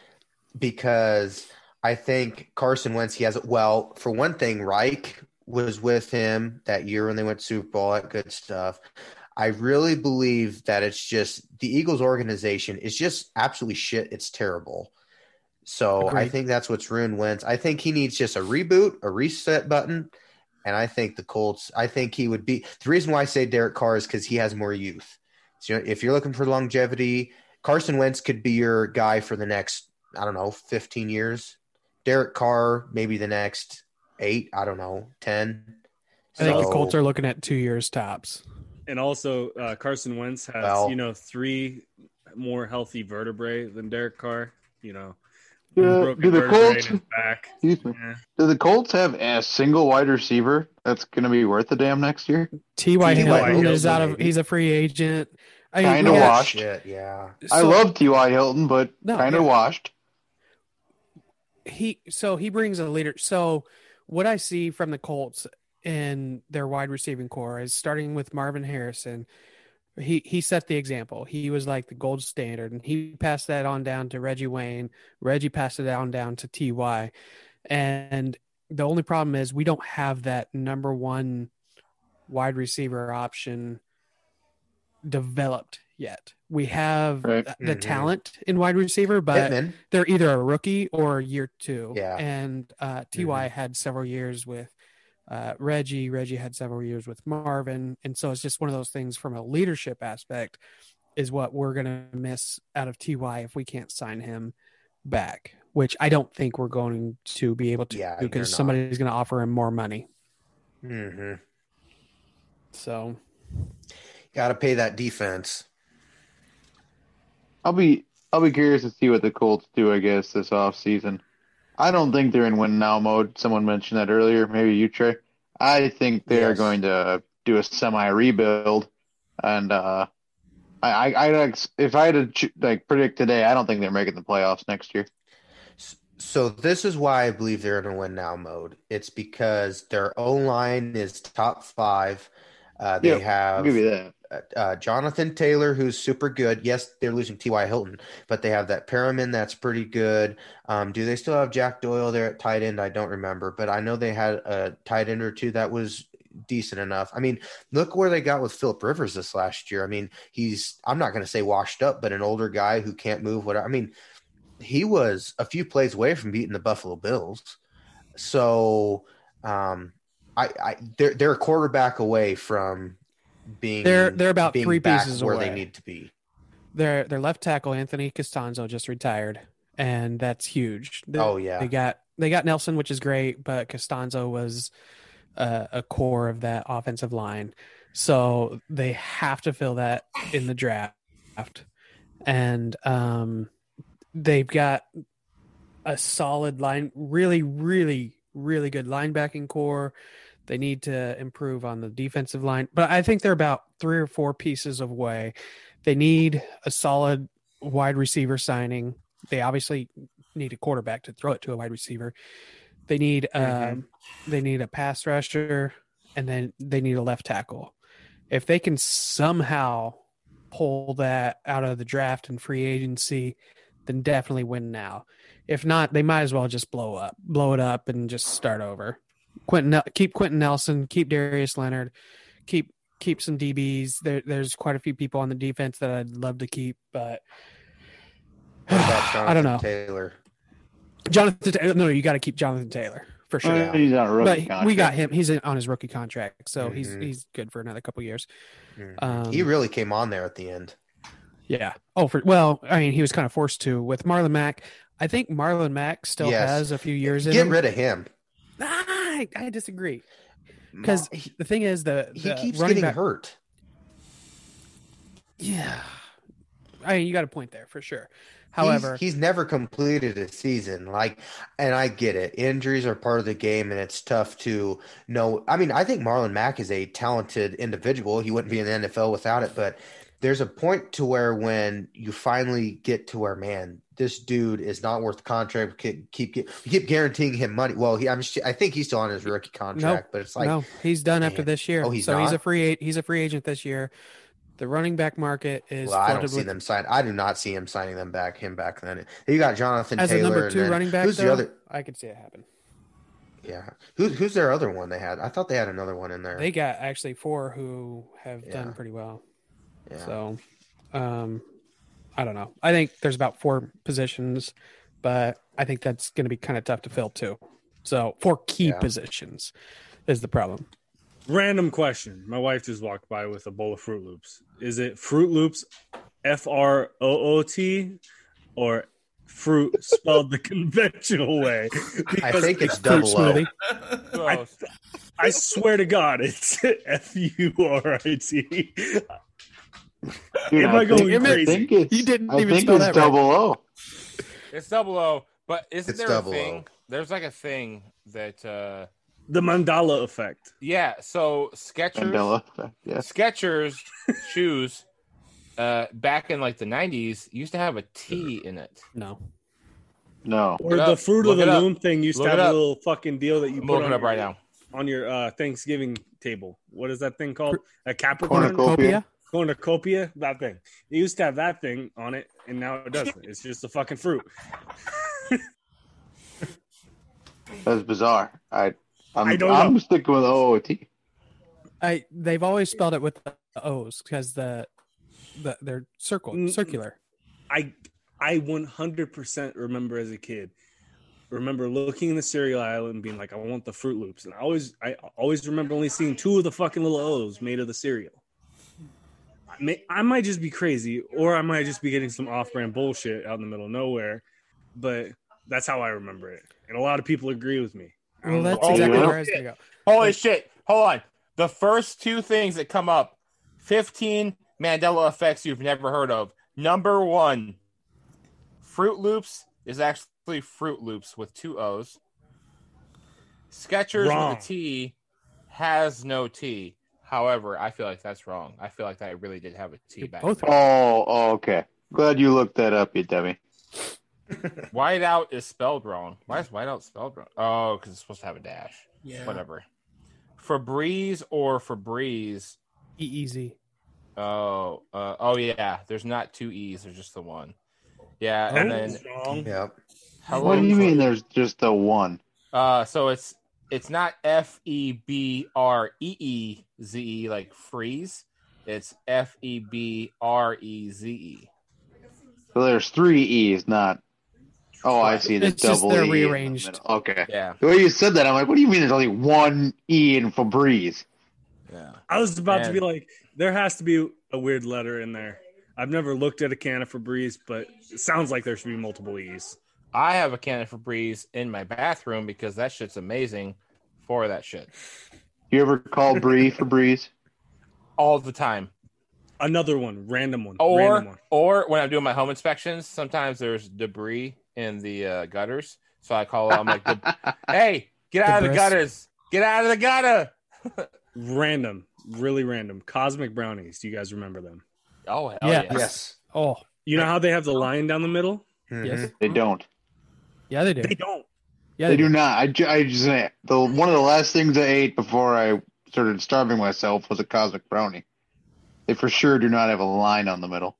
because I think Carson Wentz, he has well, for one thing, Reich was with him that year when they went Super Bowl, that good stuff. I really believe that it's just the Eagles organization is just absolutely shit. It's terrible. So I think that's what's ruined Wentz. I think he needs just a reboot, a reset button. And I think the Colts, I think he would be the reason why I say Derek Carr is because he has more youth. So if you're looking for longevity, Carson Wentz could be your guy for the next, I don't know, 15 years. Derek Carr, maybe the next eight, I don't know, 10. I think the Colts are looking at two years tops. and also uh, Carson Wentz has Well- you know three more healthy vertebrae than Derek Carr. You know, Do, do the Colts? back. Yeah. Do the Colts have a single wide receiver that's going to be worth a damn next year? T.Y. T.Y. Hilton Hilton, is out of. He's a free agent. I mean, Kinda we got- washed. Shit, yeah. I so love T.Y. Hilton, but No, kind of yeah. washed. he. So he brings a leader. So what I see from the Colts in their wide receiving core is starting with Marvin Harrison. He he set the example. He was like the gold standard, and he passed that on down to Reggie Wayne. Reggie passed it on down to Ty, and the only problem is we don't have that number one wide receiver option developed yet. We have Right. the Mhm. talent in wide receiver, but Pittman. they're either a rookie or year two. Yeah. And uh, Ty had several years with uh, Reggie. Reggie had several years with Marvin, and so it's just one of those things from a leadership aspect is what we're gonna miss out of Ty if we can't sign him back. Which I don't think we're going to be able to Yeah, because somebody's going to offer him more money. hmm So Got to pay that defense. I'll be I'll be curious to see what the Colts do. I guess this off season. I don't think they're in win now mode. Someone mentioned that earlier. Maybe you, Trey. I think they are Yes. going to do a semi rebuild, and uh, I, I, I if I had to like predict today, I don't think they're making the playoffs next year. So this is why I believe they're in a win now mode. It's because their O line is top five. Uh, they have give you that. uh, Jonathan Taylor, who's super good. Yes, they're losing T.Y. Hilton, but they have that Perriman that's pretty good. Um, do they still have Jack Doyle there at tight end? I don't remember, but I know they had a tight end or two that was decent enough. I mean, look where they got with Philip Rivers this last year. I mean, he's I'm not going to say washed up, but an older guy who can't move. Whatever. I mean, he was a few plays away from beating the Buffalo Bills. So, um, I, I they're they're a quarterback away from being They're- they're about three pieces where away. they need to be. their their left tackle Anthony Castonzo just retired, and that's huge. They, Oh, yeah. they got they got Nelson, which is great, but Castonzo was uh, a core of that offensive line, so they have to fill that in the draft, and um, they've got a solid line, really, really, really good linebacking core. They need to improve on the defensive line, but I think they're about three or four pieces of way. They need a solid wide receiver signing. They obviously need a quarterback to throw it to a wide receiver. They need um, they need a pass rusher, and then they need a left tackle. If they can somehow pull that out of the draft and free agency, then definitely win now. If not, they might as well just blow up, blow it up, and just start over. Quenton, keep Quenton Nelson, keep Darius Leonard, keep keep some DBs. There, there's quite a few people on the defense that I'd love to keep, but (sighs) I don't know. Taylor. Jonathan, Ta- no, you got to keep Jonathan Taylor for sure. Yeah. He's on a rookie but contract. we got him. He's on his rookie contract, so he's Mhm. he's good for another couple years. Mhm. Um, he really came on there at the end. Yeah. Oh, for well, I mean, he was kind of forced to with Marlon Mack. I think Marlon Mack still Yes. has a few years in Get him. rid of him. Ah, I, I disagree because he, the thing is the, he the keeps getting back- hurt. Yeah, I mean, you got a point there for sure. He's- However, he's, never completed a season. Like, and I get it. Injuries are part of the game, and it's tough to know. I mean, I think Marlon Mack is a talented individual. He wouldn't be in the NFL without it, but there's a point to where when you finally get to where, man, this dude is not worth the contract. Keep keep, keep guaranteeing him money. Well, he, I'm, I think he's still on his rookie contract, but it's like, no, he's done after this year. Oh, he's so he's a free he's a free agent this year. The running back market is well, I don't see with them sign. I do not see him signing them back. Him back then. You got Jonathan as a number two then- running back. Who's though, the other? I could see it happen. Yeah, who's who's their other one they had? I thought they had another one in there. They got actually four who have Yeah. done pretty well. yeah. So, um, I don't know. I think there's about four positions, but I think that's going to be kind of tough to fill too. So, four key Yeah. positions is the problem. Random question. My wife just walked by with a bowl of Fruit Loops. Is it Fruit Loops F R O O T or fruit spelled the (laughs) conventional way? I think it's Fruit double O. smoothie. I, I swear to God, it's (laughs) F U R I T. (laughs) Dude, Am I going think, crazy? I think it's, You didn't I even think spell it's that right. double O. It's double O, but isn't It's there a thing? O. There's like a thing that uh The Mandela effect. yeah, so Skechers Mandela effect. Yes. Skechers shoes uh back in like the 90s used to have a T in it. No. No. Or the. Fruit Look of the. Loom thing used Look to have it a little fucking deal that you I'm put on it up your, right now. on your uh, Thanksgiving table. What is that thing called? A Capricorn? Cornucopia. Cornucopia, that thing. It used to have that thing on it, and now it doesn't. It's just a fucking fruit. (laughs) That's bizarre. I I'm, I don't I'm know. sticking with OOT. I they've always spelled it with the O's because the the they're circle circular. I I 100% remember as a kid. Remember looking in the cereal aisle and being like, I want the Fruit Loops, and I always I always remember only seeing two of the fucking little O's made of the cereal. I, may, I might just be crazy, or I might just be getting some off-brand bullshit out in the middle of nowhere, but that's how I remember it, and a lot of people agree with me. Well, oh, that's Oh, exactly yeah. where I was gonna go. Holy Like- shit. Hold on. The first two things that come up 15 Mandela effects you've never heard of. Number one, Fruit Loops is actually Fruit Loops with two O's. Skechers Wrong. with a T has no T. However, I feel like that's wrong. I feel like that really did have a T They back. both. Oh, oh, okay. Glad you looked that up, you dummy. (laughs) Whiteout is spelled wrong. Why is whiteout spelled wrong? Oh, because it's supposed to have a dash. Yeah. Whatever. Febreze or Febreze E easy. Oh, uh, oh yeah. There's not two E's. There's just the one. Yeah, and then That's. Yep. hello. What do you mean? There's just a one? Uh, so it's it's not F E B R E E Z E like freeze. It's F E B R E Z E. So there's three E's, not. Oh, I see. The It's just they're E in the rearranged. Okay. Yeah, The way you said that, I'm like, what do you mean? There's only one E in Febreze? yeah. I was about to be like, there has to be a weird letter in there. I've never looked at a can of Febreze, but it sounds like there should be multiple E's. I have a can of Febreze in my bathroom because that shit's amazing for that shit You ever call Bree (laughs) Febreze? all the time. Another one, random one, Or random one. or when I'm doing my home inspections, sometimes there's debris in the uh, gutters, so I call. I'm like, (laughs) "Hey, get out of the gutters! Get out of the gutter!" (laughs) Random, really random. Cosmic brownies. Do you guys remember them? Oh hell yes. Yes. Oh You know how they have the line down the middle? Mhm. yes. They don't. Yeah, they do. They don't. Yeah, They do not. I, ju- I just the one of the last things I ate before I started starving myself was a cosmic brownie. They for sure do not have a line on the middle.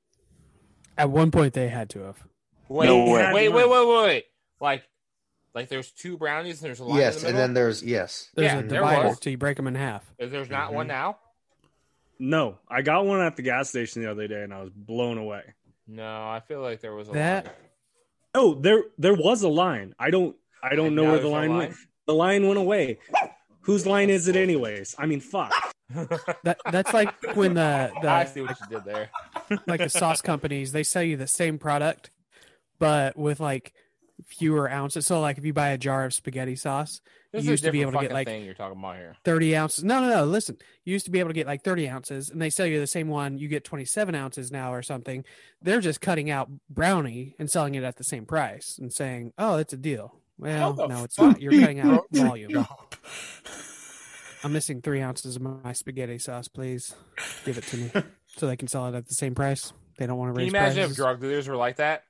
At one point, they had to have. Wait, No wait, way. wait, wait, wait, wait, wait. Like, like there's two brownies and there's a line Yes, in the and then there's yes. There's Yeah, a there divider was. till you break them in half. Is there's not Mhm. one now? No, I got one at the gas station the other day, and I was blown away. No, I feel like there was a That- line. Oh, there there was a line. I don't I don't And know where the line, line? went. The line went away. Whose line is it anyways? I mean, fuck. (laughs) That that's like when the I see what you did there. like the sauce companies they sell you the same product, but with like fewer ounces. So like if you buy a jar of spaghetti sauce, This you used to be able to get like thing you're talking about here. 30 ounces. No, no, no. Listen, you used to be able to get like 30 ounces, and they sell you the same one. You get 27 ounces now or something. They're just cutting out brownie and selling it at the same price and saying, "Oh, it's a deal." Well, no, it's not. You're cutting out volume. I'm missing three ounces of my spaghetti sauce. Please give it to me. (laughs) so they can sell it at the same price. They don't want to Can raise you imagine prices. if drug dealers were like that?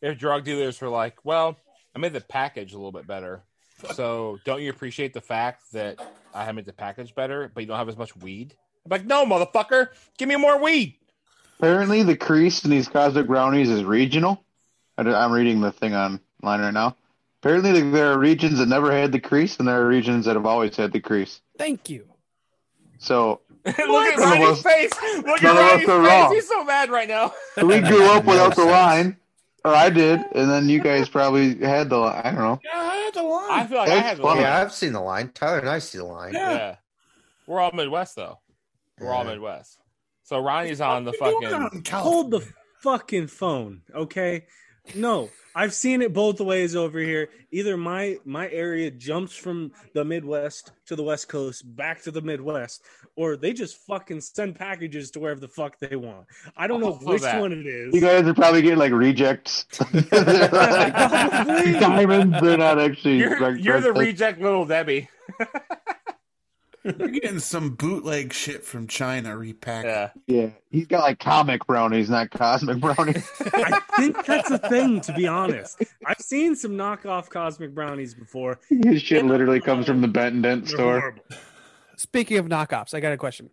If drug dealers were like, "Well, I made the package a little bit better, so don't you appreciate the fact that I made the package better, but you don't have as much weed?" I'm like, "No, motherfucker, give me more weed." Apparently, the crease in these cosmic brownies is regional. I am reading the thing online right now. Apparently, there are regions that never had the crease, and there are regions that have always had the crease. Thank you. So (laughs) Look at None Ronnie's face. Look at none Ronnie's face. wrong. He's so mad right now. we grew up without the line, or I did, and then you guys probably had the line. I don't know. Yeah, I had the line. I feel like I That's had the funny. line. Yeah, I've seen the line. Tyler and I see the line. Yeah. Yeah. We're all Midwest though. We're all Yeah. Midwest. So Ronnie's on the What are you doing fucking. out in California? Hold the fucking phone, okay? No, I've seen it both ways over here. Either my my area jumps from the Midwest to the West Coast back to the Midwest, or they just fucking send packages to wherever the fuck they want. I don't know oh, Also which that. one it is. You guys are probably getting like rejects. They're (laughs) (laughs) like diamonds. They're not actually. You're, you're the reject little Debbie. (laughs) You're getting some bootleg shit from China repackaged. Yeah. Yeah, he's got like comic brownies, not cosmic brownies. (laughs) I think that's a thing, to be honest. I've seen some knockoff cosmic brownies before. His shit literally comes from the Benton Dent They're store. horrible. Speaking of knockoffs, I got a question.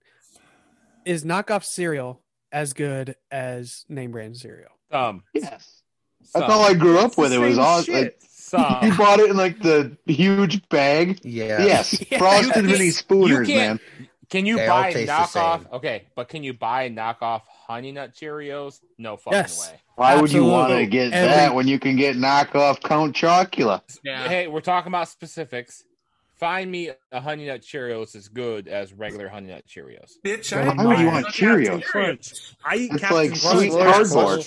Is knockoff cereal as good as name brand cereal? Um. Yes, Some. that's all I grew up It's with. It was same awesome. Like, Some. he bought it in like the huge bag. Yeah. Yes, (laughs) Yeah. frosted You mini spooners, you can't- man. Can you They buy taste the knockoff? Okay, but can you buy knockoff Honey Nut Cheerios? No fucking Yes. way. Why would you want to get Every- that when you can get knockoff Count Chocula? Hey, we're talking about specifics. Find me a Honey Nut Cheerios as good as regular Honey Nut Cheerios. Bitch, Why I would you I want Captain Cheerios? Crunch. I eat It's Captain like Crunch. sweet Low cardboard.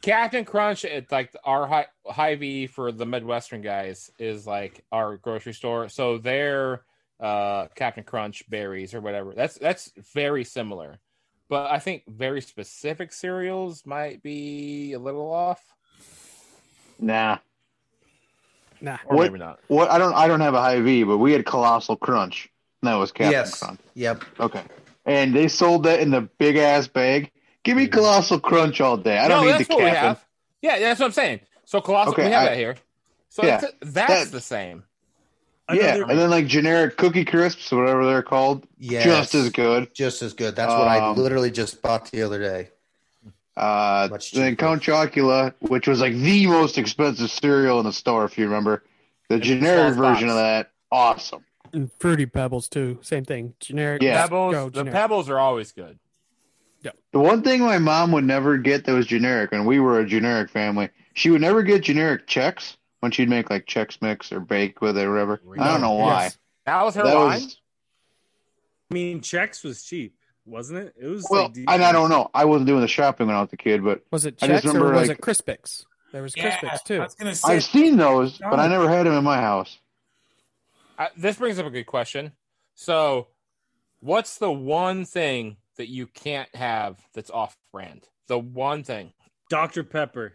Cholesterol. Captain Crunch it's like our high, Hy-Vee for the Midwestern guys is like our grocery store. So their uh, Captain Crunch berries or whatever. That's that's very similar. But I think very specific cereals might be a little off, Nah. Nah. or What- maybe not. What I don't I don't have a Hy-Vee, but we had Colossal Crunch. That was Captain yes. Crunch. Yep. Okay. And they sold that in the big ass bag. Give me Colossal Crunch all day. I don't no, need that's the what we Captain. have. Yeah, that's what I'm saying. So colossal, Okay, we have I- that here. So Yeah, that's, that's that- the same. Yeah, Another- and then like generic Cookie Crisps, whatever they're called, Yes. just as good. Just as good. That's what I Um, literally just bought the other day. Uh, Much then cheaper. Count Chocula, which was like the most expensive cereal in the store, if you remember. The It's generic small version box. of that, awesome. And fruity pebbles too. Same thing. Generic. Yeah. Pebbles, Go the generic. pebbles are always good. The one thing my mom would never get that was generic, and we were a generic family, she would never get generic Chex when she'd make like Chex Mix or bake with it or whatever. I don't know why. Yes. That was her That line. was I mean, Chex was cheap, wasn't it? It was well, like and I don't know. I wasn't doing the shopping when I was a kid, but Was it I just Chex or remember, was like- it Crispix? There was Yeah, Crispix I too. was gonna say I've seen those, but I never had them in my house. I, this brings up a good question. So, what's the one thing that you can't have that's off brand? The one thing. Dr. Pepper.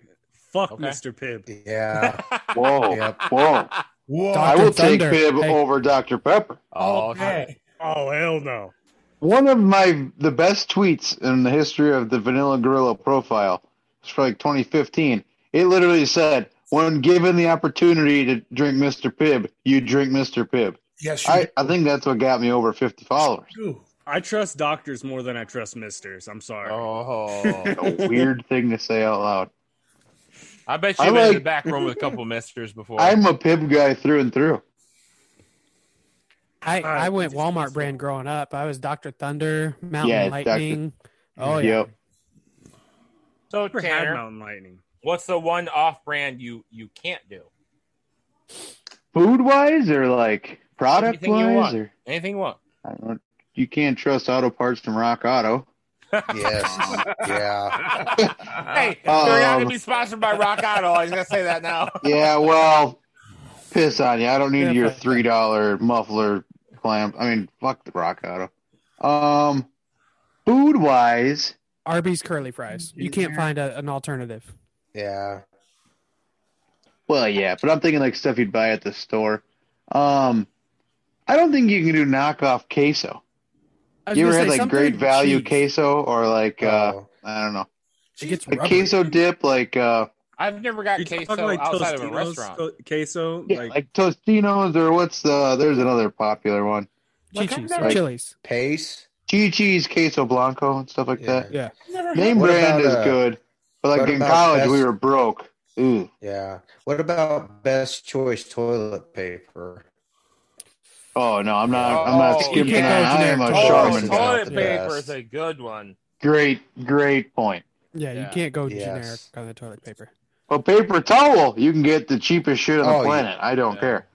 Fuck Okay. Mr. Pibb. Yeah. (laughs) Whoa, Yep. whoa! Whoa. I Dr. will take Thunder. Pibb Hey. over Dr Pepper. Oh, okay. Oh hell no. One of my the best tweets in the history of the Vanilla Gorilla profile was for like 2015. It literally said, "When given the opportunity to drink Mr. Pibb, you drink Mr. Pibb." Yes, you I, I think that's what got me over 50 followers. do. I trust doctors more than I trust misters. I'm sorry. Oh, (laughs) A weird thing to say out loud. I bet you've been in the back room with a couple misters before. I'm a Pibb guy through and through. I, I went Walmart brand growing up. I was Dr. Thunder, Mountain Yeah, Dr. Lightning. Oh yeah. Yep. so, Never had Tanner, Mountain Lightning. what's the one off brand you you can't do? Food wise or like product Anything you wise want. or Anything you want. I don't know. You can't trust auto parts from Rock Auto. Yes. (laughs) yeah. Hey, they're not Um, gonna be sponsored by Rock Auto. I was gonna say that now. (laughs) Yeah, well, piss on you. I don't need your three dollar muffler clamp. I mean, fuck the Rock Auto. Um, food wise, Arby's curly fries. You can't find a, an alternative. Yeah. well, yeah, but I'm thinking like stuff you'd buy at the store. Um, I don't think you can do knockoff queso. I You ever had like great value cheese. queso or like uh Oh. I don't know. It gets Like rubbery. queso dip like uh I've never got You queso like outside of a restaurant. queso? yeah, like, like Tostitos or what's the there's another popular one. Like, I've Chi-Chi's, never- or Chili's. Pace. Chi Chi's queso blanco and stuff like Yeah. that. Yeah. Name What brand about, is uh, good. But like in about college we were broke. Ooh. Yeah. What about best choice toilet paper? Oh no, I'm not I'm not Oh, skipping you can't that. go I am a generic Oh, Charmin Charmin guy. toilet the paper is a good one. Great, great point. Yeah, Yeah. you can't go Yes. generic on the toilet paper. Well, paper towel, you can get the cheapest shit on the Oh, yeah. planet. I don't Yeah. care.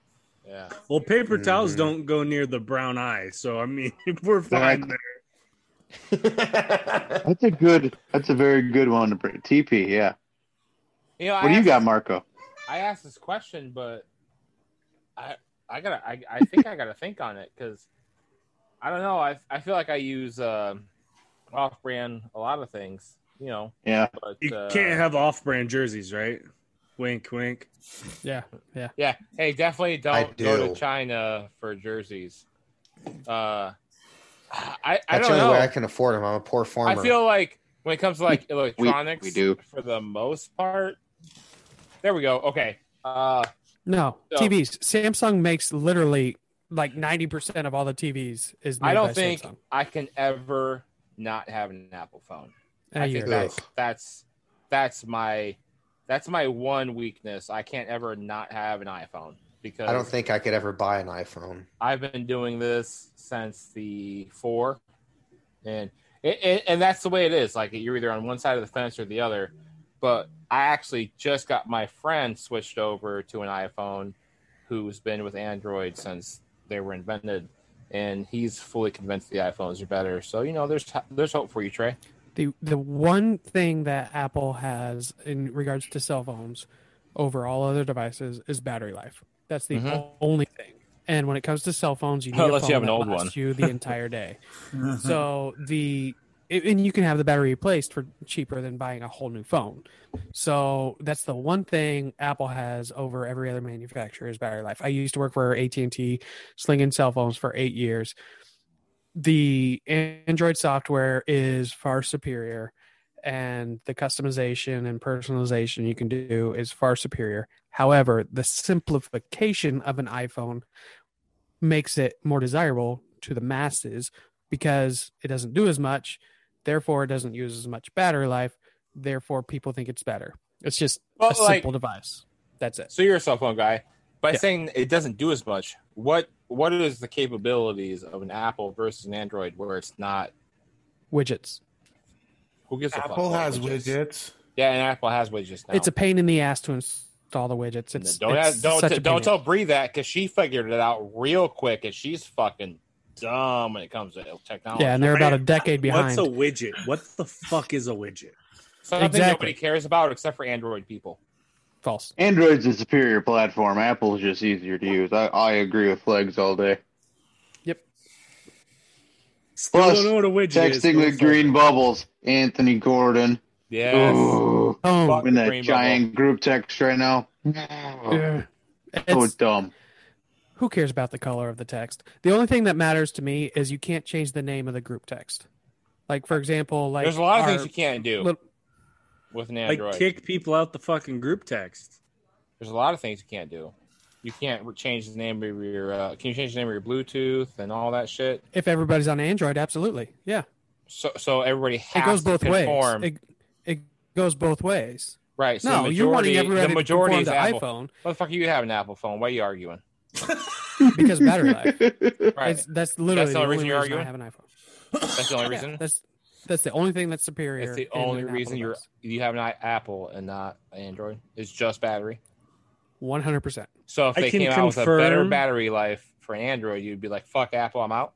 Yeah. well, paper towels Mhm. don't go near the brown eye, so I mean, (laughs) we're fine Exactly. there. (laughs) That's a good. That's a very good one to bring. TP, yeah. You know, I What do you asked- got, Marco? I asked this question, but I I gotta I, I think I gotta think on it because I don't know. I I feel like I use um off brand a lot of things, you know. Yeah, But You uh, can't have off-brand jerseys, right? Wink, wink. Yeah, yeah. Yeah. Hey, definitely don't go to China for jerseys. Uh, I I That's don't the only know. way I can afford them. I'm a poor farmer. I feel like when it comes to like electronics, we do. for the most part. There we go. Okay. Uh, No, So- TVs. Samsung makes literally like 90% of all the TVs is made I don't by think Samsung. I can ever not have an Apple phone. Uh, I think that's that's that's my that's my one weakness. I can't ever not have an iPhone because I don't think I could ever buy an iPhone. I've been doing this since the four, and it, it, and that's the way it is. Like you're either on one side of the fence or the other. But I actually just got my friend switched over to an iPhone, who's been with Android since they were invented, and he's fully convinced the iPhones are better. So you know, there's there's hope for you, Trey. The the one thing that Apple has in regards to cell phones over all other devices is battery life. That's the Mhm. only thing. And when it comes to cell phones, you (laughs) need Unless a you have an that old lasts one. you the entire day. (laughs) so the it- and you can have the battery replaced for cheaper than buying a whole new phone. So that's the one thing Apple has over every other manufacturer is battery life. I used to work for AT and T, slinging cell phones for eight years. The Android software is far superior, and the customization and personalization you can do is far superior. However, the simplification of an iPhone makes it more desirable to the masses because it doesn't do as much therefore it doesn't use as much battery life therefore people think it's better it's just Well, a like- simple device that's it So you're a cell phone guy. By Yeah. saying it doesn't do as much, what what is the capabilities of an Apple versus an Android where it's not? widgets Who gives a fuck Apple has widgets. Yeah, and Apple has widgets now. it's a pain in the ass to install the widgets it's don't it's ask- don't such a don't tell Bree that because she figured it out real quick and she's fucking dumb when it comes to technology. yeah and they're about a decade behind What's a widget? What the fuck is a widget? something Exactly. nobody cares about except for Android people. false Android's a superior platform. Apple's just easier to use. I, I agree with Flegs all day. Still Plus, know what a widget. Texting Go with green bubbles, Anthony Gordon. Yes. Ooh, oh Fuck. in that Green giant group text right now. yeah. So It's- dumb. Who cares about the color of the text the only thing that matters to me is you can't change the name of the group text like for example like There's a lot of things you can't do lit- with an Android. Like kick people out the fucking group text. There's a lot of things you can't do. You can't change the name of your. Uh, can you change the name of your Bluetooth and all that shit? if everybody's on android absolutely yeah So so everybody has it goes to both ways conform. it, it goes both ways right. So no, the you're wanting everybody the majority to is conform to Apple. iPhone What the fuck you have an Apple phone? Why are you arguing? Because battery life. (laughs) Right. It's, that's literally That's the only reason you're I have an iPhone. That's the only oh, Yeah, reason. that's that's the only thing that's superior. That's the only reason you're device. you have an Apple and not Android. It's just battery. 100%. So if they can came out with a better battery life for Android, you'd be like, "Fuck Apple, I'm out."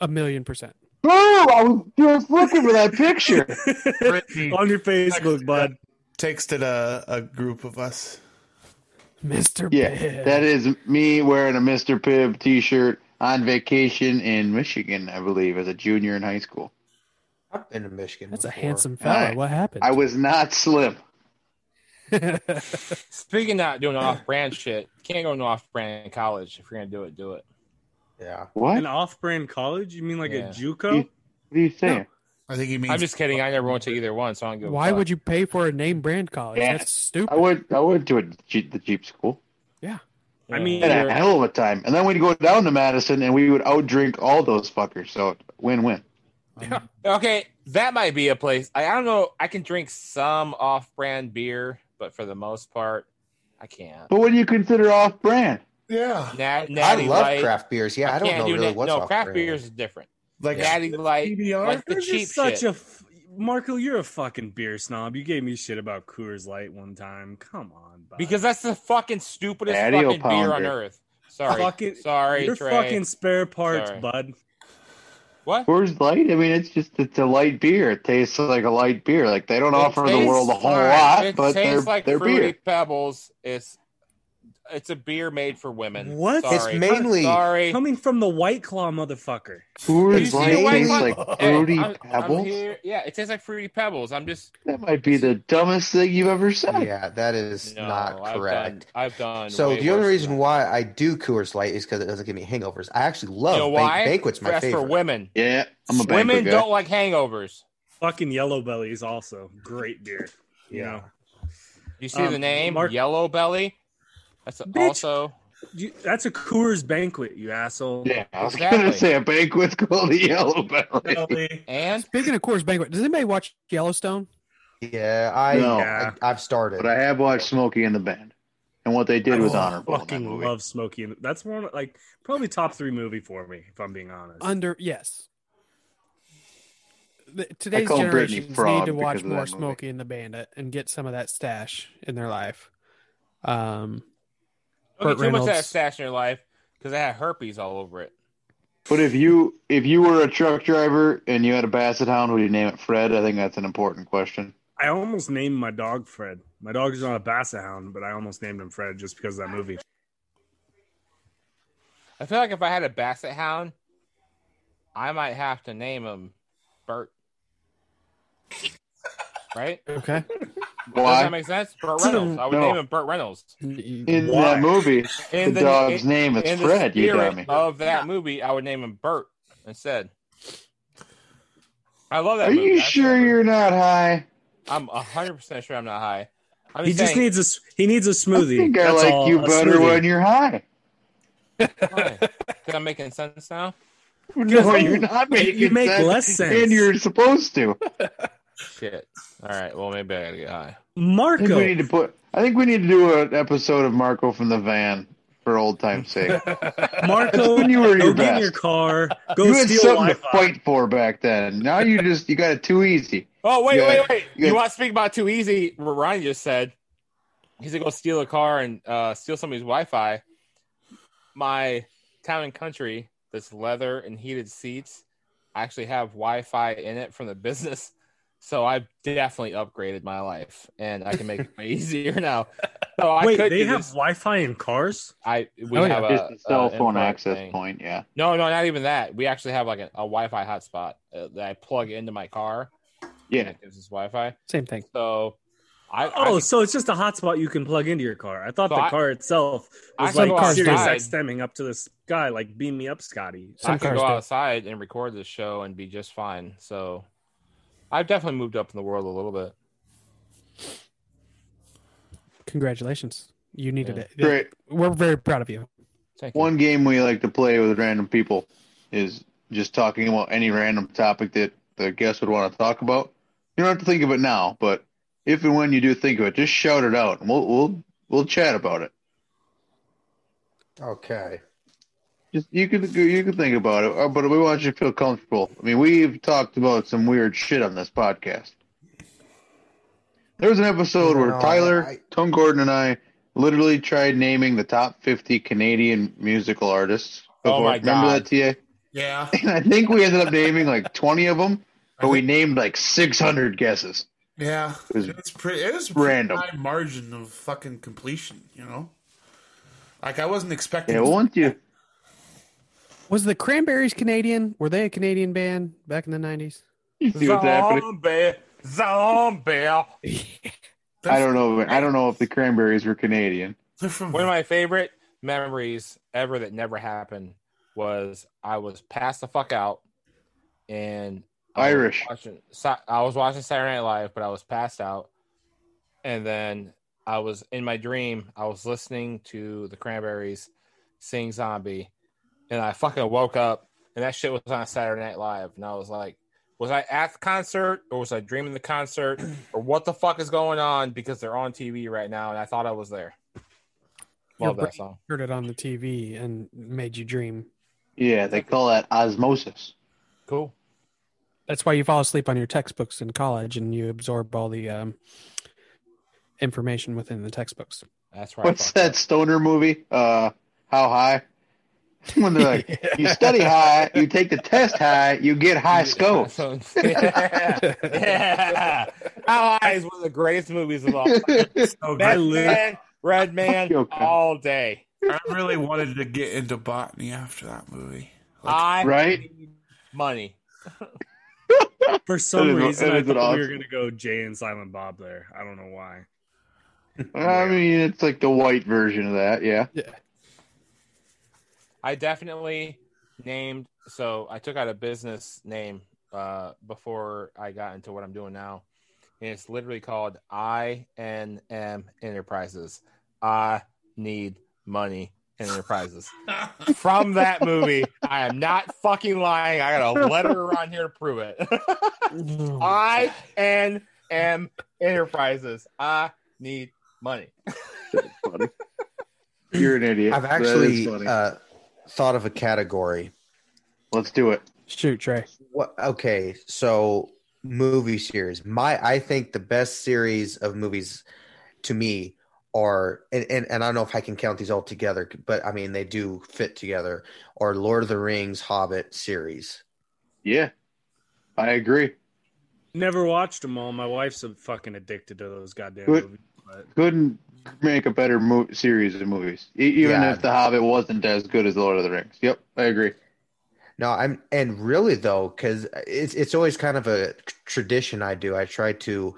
A million percent. Bro, I was just looking for that picture. (laughs) On your Facebook, bud. texted a, a group of us. Mr. Yeah, Pibb. that is me wearing a Mr. Pibb t-shirt on vacation in Michigan, I believe, as a junior in high school. I've been to Michigan. That's a handsome fella. I- what happened? I was not slim. (laughs) Speaking of not doing off-brand shit, can't go no off-brand college. If you're gonna do it, do it. Yeah. What? An off-brand college? You mean like Yeah. a JUCO? What are you saying? I think he means. I'm just kidding. I never went to either one, so I don't give Why would you pay for a name brand college? Yeah. That's stupid. I went. I went to a Jeep, the Jeep school. Yeah. I mean, Had a hell of a time. And then we'd go down to Madison and we would outdrink all those fuckers. So win-win. (laughs) Okay, that might be a place. I, I don't know. I can drink some off-brand beer, but for the most part, I can't. But what do you consider off-brand? yeah. Nat, I love light. craft beers. Yeah, I, don't know do really nat- what's no off craft brand. beers is different. Like Natty light, PBR? like the you're cheap such shit. a f- Marco. You're a fucking beer snob. You gave me shit about Coors Light one time. Come on, bud. because that's the fucking stupidest Natty or fucking beer on earth. Sorry, Fucking- sorry, you're Trey. fucking spare parts, Sorry. bud. What? Coors Light. I mean, it's just it's a light beer. It tastes like a light beer. Like they don't It offer the world a whole fine. lot, It but they're like they're fruity beer. pebbles. It's it's a beer made for women. What? It's Sorry. mainly sorry. Coming from the White Claw, motherfucker. You Coors Light tastes like Hey, fruity I'm- I'm pebbles. here- Yeah, it tastes like fruity pebbles. I'm just That might be the dumbest thing you've ever said. Yeah, that is no, not I've correct. done, I've done. So way the only reason why I do Coors Light is because it doesn't give me hangovers. I actually love you know ban- why? banquets. My That's favorite. for women. Yeah, I'm a Women guy. don't like hangovers. Fucking Yellow Bellies also great beer. You Yeah. know, You see Um, the name Mark- Yellow Belly? That's a- Bitch. also you, that's a Coors banquet. You asshole. Yeah, I was Exactly. gonna say a banquet's called the Yellow Belly. Belly. and Speaking of Coors Banquet, does anybody watch Yellowstone? Yeah, I, No. I I've started. But I have watched Smokey and the Band, and what they did was Oh, honorable in that Fucking movie. love Smokey. and- That's one like probably top three movie for me, if I'm being honest. Under yes. The, today's call Brittany generations need to watch more. Smokey and the Bandit and get some of that stash in their life. Um, don't Burt get too much of that stash in your life because I had herpes all over it. But if you if you were a truck driver and you had a basset hound, would you name it Fred? I think that's an important question. I almost named my dog Fred. My dog is not a basset hound, but I almost named him Fred just because of that movie. I feel like if I had a basset hound, I might have to name him Burt. Right? okay. (laughs) Does Why? that make sense? Burt Reynolds. I would No. name him Burt Reynolds. In Why? that movie, In the, dog's in- name is in the Fred. You spirit dummy. of that movie, I would name him Burt instead. I love that Are movie. you I sure you're not high? I'm hundred percent sure I'm not high. I'm He just saying, needs a he needs a I smoothie. think I That's like all, you better smoothie. when you're high. Why? (laughs) Think I'm making sense now. No, you're not making you make sense, less sense. and you're supposed to. (laughs) Shit. All right. Well, maybe I gotta get high. Marco. I think we need to put. I think we need to do an episode of Marco from the van for old time's sake. (laughs) Marco, when you were go your get in your car. Go you had steal something to Wi-Fi. fight for back then. Now you just you got it too easy. Oh wait, Yeah. wait, wait! Yeah. You want to speak about too easy? What Ryan just said. He's gonna go steal a car and uh, steal somebody's Wi-Fi. My town and country, this leather and heated seats, I actually have Wi-Fi in it from the (laughs) business. So I've definitely upgraded my life, and I can make it way (laughs) easier now. So I Wait, could they have this. Wi-Fi in cars? I we Oh, yeah. have a, Just a cell a phone access thing. point. Yeah. No, no, not even that. We actually have like a, a Wi-Fi hotspot uh, that I plug into my car. and Yeah. it gives us Wi-Fi. Same thing. So, I Oh, I, so it's just a hotspot you can plug into your car. I thought So the I- car itself was like go Sirius. XMing up to this guy, like beam me up, Scotty. Some I can cars go do. outside and record this show and be just fine. So, I've definitely moved up in the world a little bit. Congratulations. You needed Yeah. it. Great. We're very proud of you. Thank you. One game we like to play with random people is just talking about any random topic that the guest would want to talk about. You don't have to think of it now, but if and when you do think of it, just shout it out, and we'll we'll we'll chat about it. Okay. Just you can you can think about it, uh, but we want you to feel comfortable. I mean, we've talked about some weird shit on this podcast. There was an episode where No, Tyler, I- Tom Gordon, and I literally tried naming the top fifty Canadian musical artists. Oh before. my Remember God. that, TA? Yeah. (laughs) And I think we ended up naming like 20 of them, but we named like 600 guesses. Yeah. It was It's pretty. It was a pretty random. high margin of fucking completion. You know. Like I wasn't expecting. Yeah, well, once you, Was the Cranberries Canadian? Were they a Canadian band back in the 90s? you see what's happening. Zombie, zombie. (laughs) I don't know. I don't know if the Cranberries were Canadian. One of my favorite memories ever that never happened was I was passed the fuck out, and I was Irish. watching, I was watching Saturday Night Live, but I was passed out, and then I was in my dream. I was listening to the Cranberries sing "Zombie," and I fucking woke up, and that shit was on Saturday Night Live, and I was like. Was I at the concert or was I dreaming the concert (clears throat) or what the fuck is going on? Because they're on TV right now and I thought I was there. Your Love that song. heard it on the TV and made you dream. Yeah, they call that osmosis. Cool. That's why you fall asleep on your textbooks in college and you absorb all the um, information within the textbooks. That's right. What's that stoner movie? Uh, How High? (laughs) When they're like, you study high, you take the test high, you get high scopes. (laughs) yeah. yeah. How High is one of the greatest movies of all time. (laughs) So I Man, Red Man, Okay. all day. I really wanted to get into botany after that movie. Like, I Right? need money. For some That is- reason, I thought an we were gonna go Jay and Silent Bob there. I don't know why. I mean, it's like the white version of that, yeah. I definitely named so I took out a business name uh before I got into what I'm doing now. And it's literally called I N M Enterprises. I need money enterprises. (laughs) From that movie, I am not fucking lying. I got a letter (laughs) around here to prove it. I N M Enterprises. I need money. Funny. (laughs) You're an idiot. I've That is actually funny. uh, thought of a category. Let's do it. Shoot, Trey. What? Okay, so movie series. My, I think the best series of movies to me are, and, and and I don't know if I can count these all together, but I mean they do fit together. Are Lord of the Rings, Hobbit series. Yeah, I agree. Never watched them all. My wife's a fucking addicted to those goddamn Good. movies. But Couldn't make a better mo- series of movies, E- even Yeah. if The Hobbit wasn't as good as The Lord of the Rings. Yep, I agree. No, I'm and really though, because it's it's always kind of a tradition I do. I try to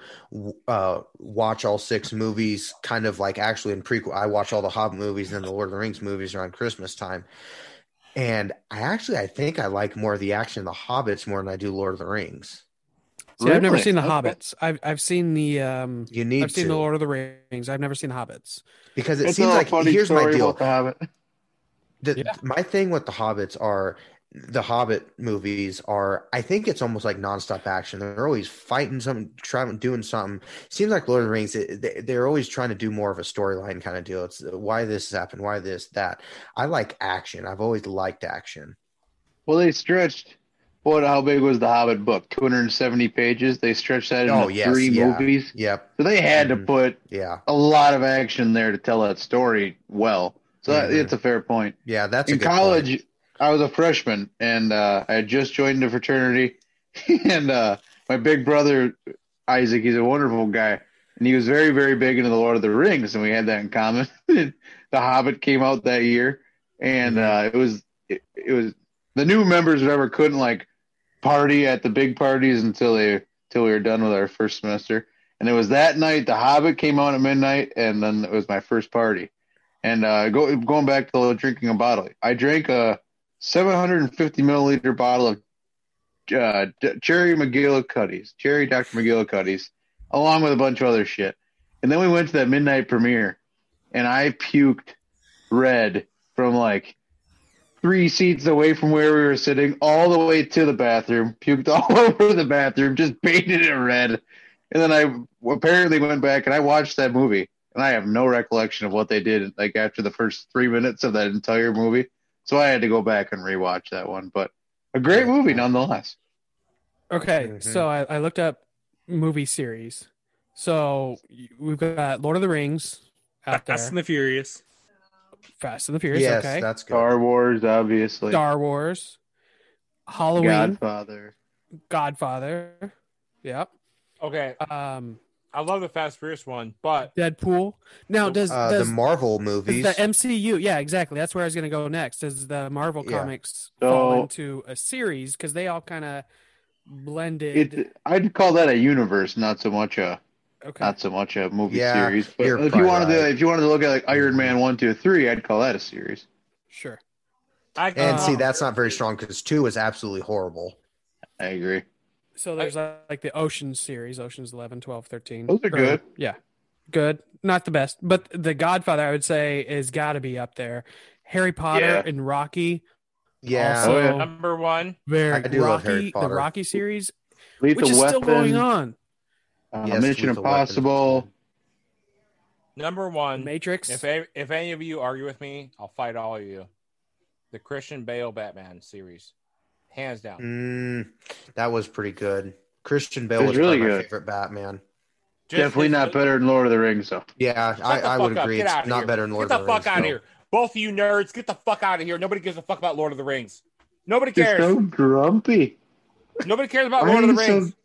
uh, watch all six movies, kind of like actually in prequel. I watch all the Hobbit movies and the Lord of the Rings movies around Christmas time, and I actually I think I like more of the action of the Hobbits more than I do Lord of the Rings. See, I've never seen the Okay. Hobbits. I've I've seen the um, You need I've seen to the Lord of the Rings. I've never seen the Hobbits. because it It's seems like here's my deal. The Hobbit. (laughs) The, Yeah. My thing with the Hobbits are the Hobbit movies are. I think it's almost like nonstop action. They're always fighting something, trying doing something. Seems like Lord of the Rings. it- they- They're always trying to do more of a storyline kind of deal. It's why this happened, why this that. I like action. I've always liked action. Well, they stretched. What? How big was the Hobbit book? 270 pages. They stretched that into Oh, yes, three yeah. movies. Yep. So they had Mhm. to put Yeah. a lot of action there to tell that story well. So that, Mhm. it's a fair point. Yeah. That's a in good point. college i was a freshman and uh, i had just joined a fraternity (laughs) and uh, my big brother isaac he's a wonderful guy and he was very very big into the lord of the rings and we had that in common (laughs) the hobbit came out that year and uh, it was it, it was the new members whatever couldn't like party at the big parties until they until we were done with our first semester and it was that night the hobbit came on at midnight and then it was my first party and uh, go, going back to drinking a bottle, I drank a 750 milliliter bottle of uh, D- Cherry McGillicuddy's, Cherry Dr. McGillicuddy's, along with a bunch of other shit. And then we went to that midnight premiere, and I puked red from like three seats away from where we were sitting, all the way to the bathroom. Puked (laughs) all over the bathroom, just painted it red. And then I apparently went back and I watched that movie and I have no recollection of what they did like after the first three minutes of that entire movie. So I had to go back and rewatch that one, but a great movie nonetheless. Okay, Mhm. so I, I looked up movie series. So we've got Lord of the Rings out there, Fast and the Furious. Fast and the Furious. yes, okay, that's good. Star Wars, obviously. Star Wars, Halloween, Godfather. Godfather, yep. Okay, Um, I love the Fast & Furious one, but Deadpool. Now does Uh, does the Marvel does movies. the MCU? Yeah, exactly. That's where I was going to go next. Does the Marvel Yeah. comics So- fall into a series because they all kind of blended? It, I'd call that a universe, not so much a okay, not so much a movie Yeah, series. But if you probably wanted to, if you wanted to look at like Iron Man one, two, three, I'd call that a series. sure. I And see, Um, that's not very strong because two is absolutely horrible. I agree. So there's like, like the Ocean series, Oceans 11, 12, 13. Those are good. Yeah. Good. Not the best, but The Godfather I would say is got to be up there. Harry Potter Yeah. and Rocky Yeah. Also- Oh, yeah. number one. very I do love Rocky Harry the Rocky series Lethal which is Weapon, still going on. Uh, Yes, Mission Impossible. Number one. Matrix. If a- if any of you argue with me, I'll fight all of you. The Christian Bale Batman series, hands down. Mm, that was pretty good. Christian Bale was was, really my good. favorite Batman. Just Definitely his- not better than Lord of the Rings, though. Yeah, I, I would up. agree. Get It's not here. better than Lord Get of the the Rings. Get the fuck Rings. out of no. here. Both of you nerds, get the fuck out of here. Nobody gives a fuck about Lord of the Rings. Nobody You're cares. so grumpy. Nobody cares about Why Lord of the you so- Rings.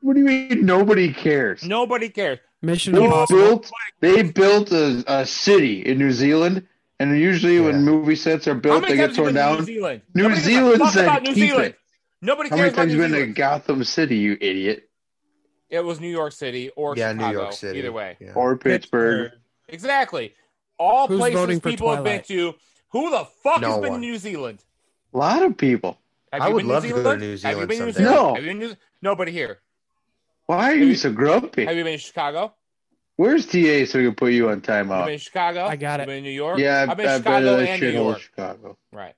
What do you mean nobody cares? Nobody cares. Mission They Impossible. built they built a, a city in New Zealand, and usually Yeah. when movie sets are built, they get times have you torn down. New Zealand? New Nobody gives Zealand said about New keep Zealand. it. Nobody How cares many about times New you been to Gotham City, you idiot? It was New York City or Yeah, Chicago. New York City. Either way. Yeah. Or Pittsburgh? Exactly. All Who's places voting for people have been to. Who the fuck No has been one. to New Zealand? A lot of people. Have I would been love New to go to New Zealand? New Have you Zealand been to New. Zealand? No. Have you been New- Nobody here. Why are you so grumpy? Have you been to Chicago? Where's TA so we can put you on Have you been in Chicago? I got You it. been in New York? Yeah, I've been to I've been Chicago to and New York. Chicago. Right.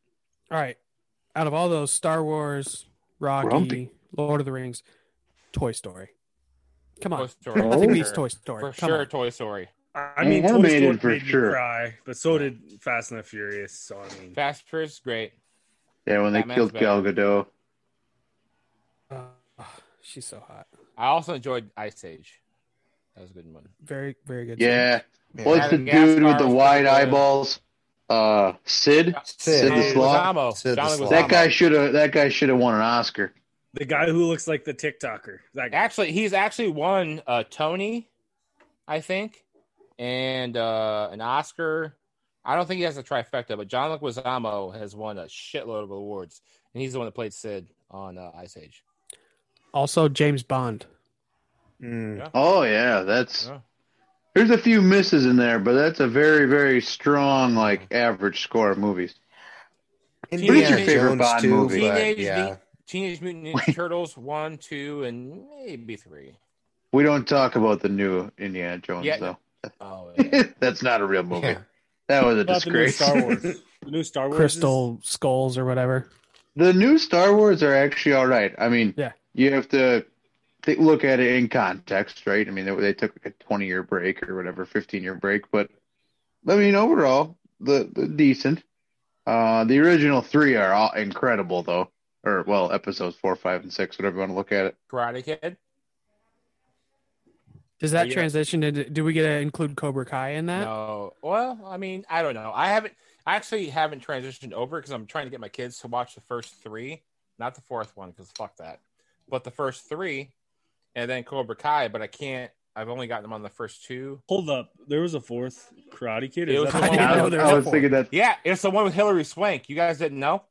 All right. Out of all those Star Wars, Rocky, Grumpy. Lord of the Rings, Toy Story. Come on. Toy on. Story. Nothing Oh. beats Toy Story. For Come sure, on. Toy Story. I mean, Toy Animated Story for made me cry, but so did Fast and the Furious. So I mean, Fast and Furious, great. Yeah, when they Batman's killed Gal better. Gadot. Uh, she's so hot. I also enjoyed Ice Age. That was a good one. Very, very good. Yeah. Yeah. What's the Madagascar dude with the wide pretty eyeballs? Uh, Sid. Sid. Sid the Sloth. Sid the John Sloth. Leguizamo. That guy should have. That guy should have won an Oscar. the guy who looks like the TikToker. That guy. Actually, he's actually won a Tony, I think, and uh, an Oscar. I don't think he has a trifecta, but John Leguizamo has won a shitload of awards, and he's the one that played Sid on uh, Ice Age. Also, James Bond. Mm. Oh yeah, that's. Yeah. There's a few misses in there, but that's a very, very strong, like average score of movies. Indiana What's your favorite Jones Bond too, movie? but Teenage, yeah. Mut- Teenage Mutant Ninja Turtles one, two, and maybe three. We don't talk about the new Indiana Jones Yeah. though. Oh, (laughs) yeah. that's not a real movie. Yeah. That was a What about the new disgrace. Star Wars. (laughs) The new Star Wars. is- Crystal Skulls or whatever. The new Star Wars are actually all right. I mean, Yeah. You have to th- look at it in context, right? I mean, they, they took a 20 year break or whatever, 15 year break, but I mean, overall, the, the decent. Uh, the original three are all incredible, though. Or well, episodes four, five, and six, whatever you want to look at it. Karate Kid. Does that yeah. transition into? Do we get to include Cobra Kai in that? No, well, I mean, I don't know. I haven't. I actually haven't transitioned over because I'm trying to get my kids to watch the first three, not the fourth one because fuck that, but the first three, and then Cobra Kai. But I can't. I've only gotten them on the first two. Hold up, there was a fourth Karate Kid. It Is was that the the one- one? I know I, there's I a was thinking that. Yeah, it's the one with Hilary Swank. You guys didn't know?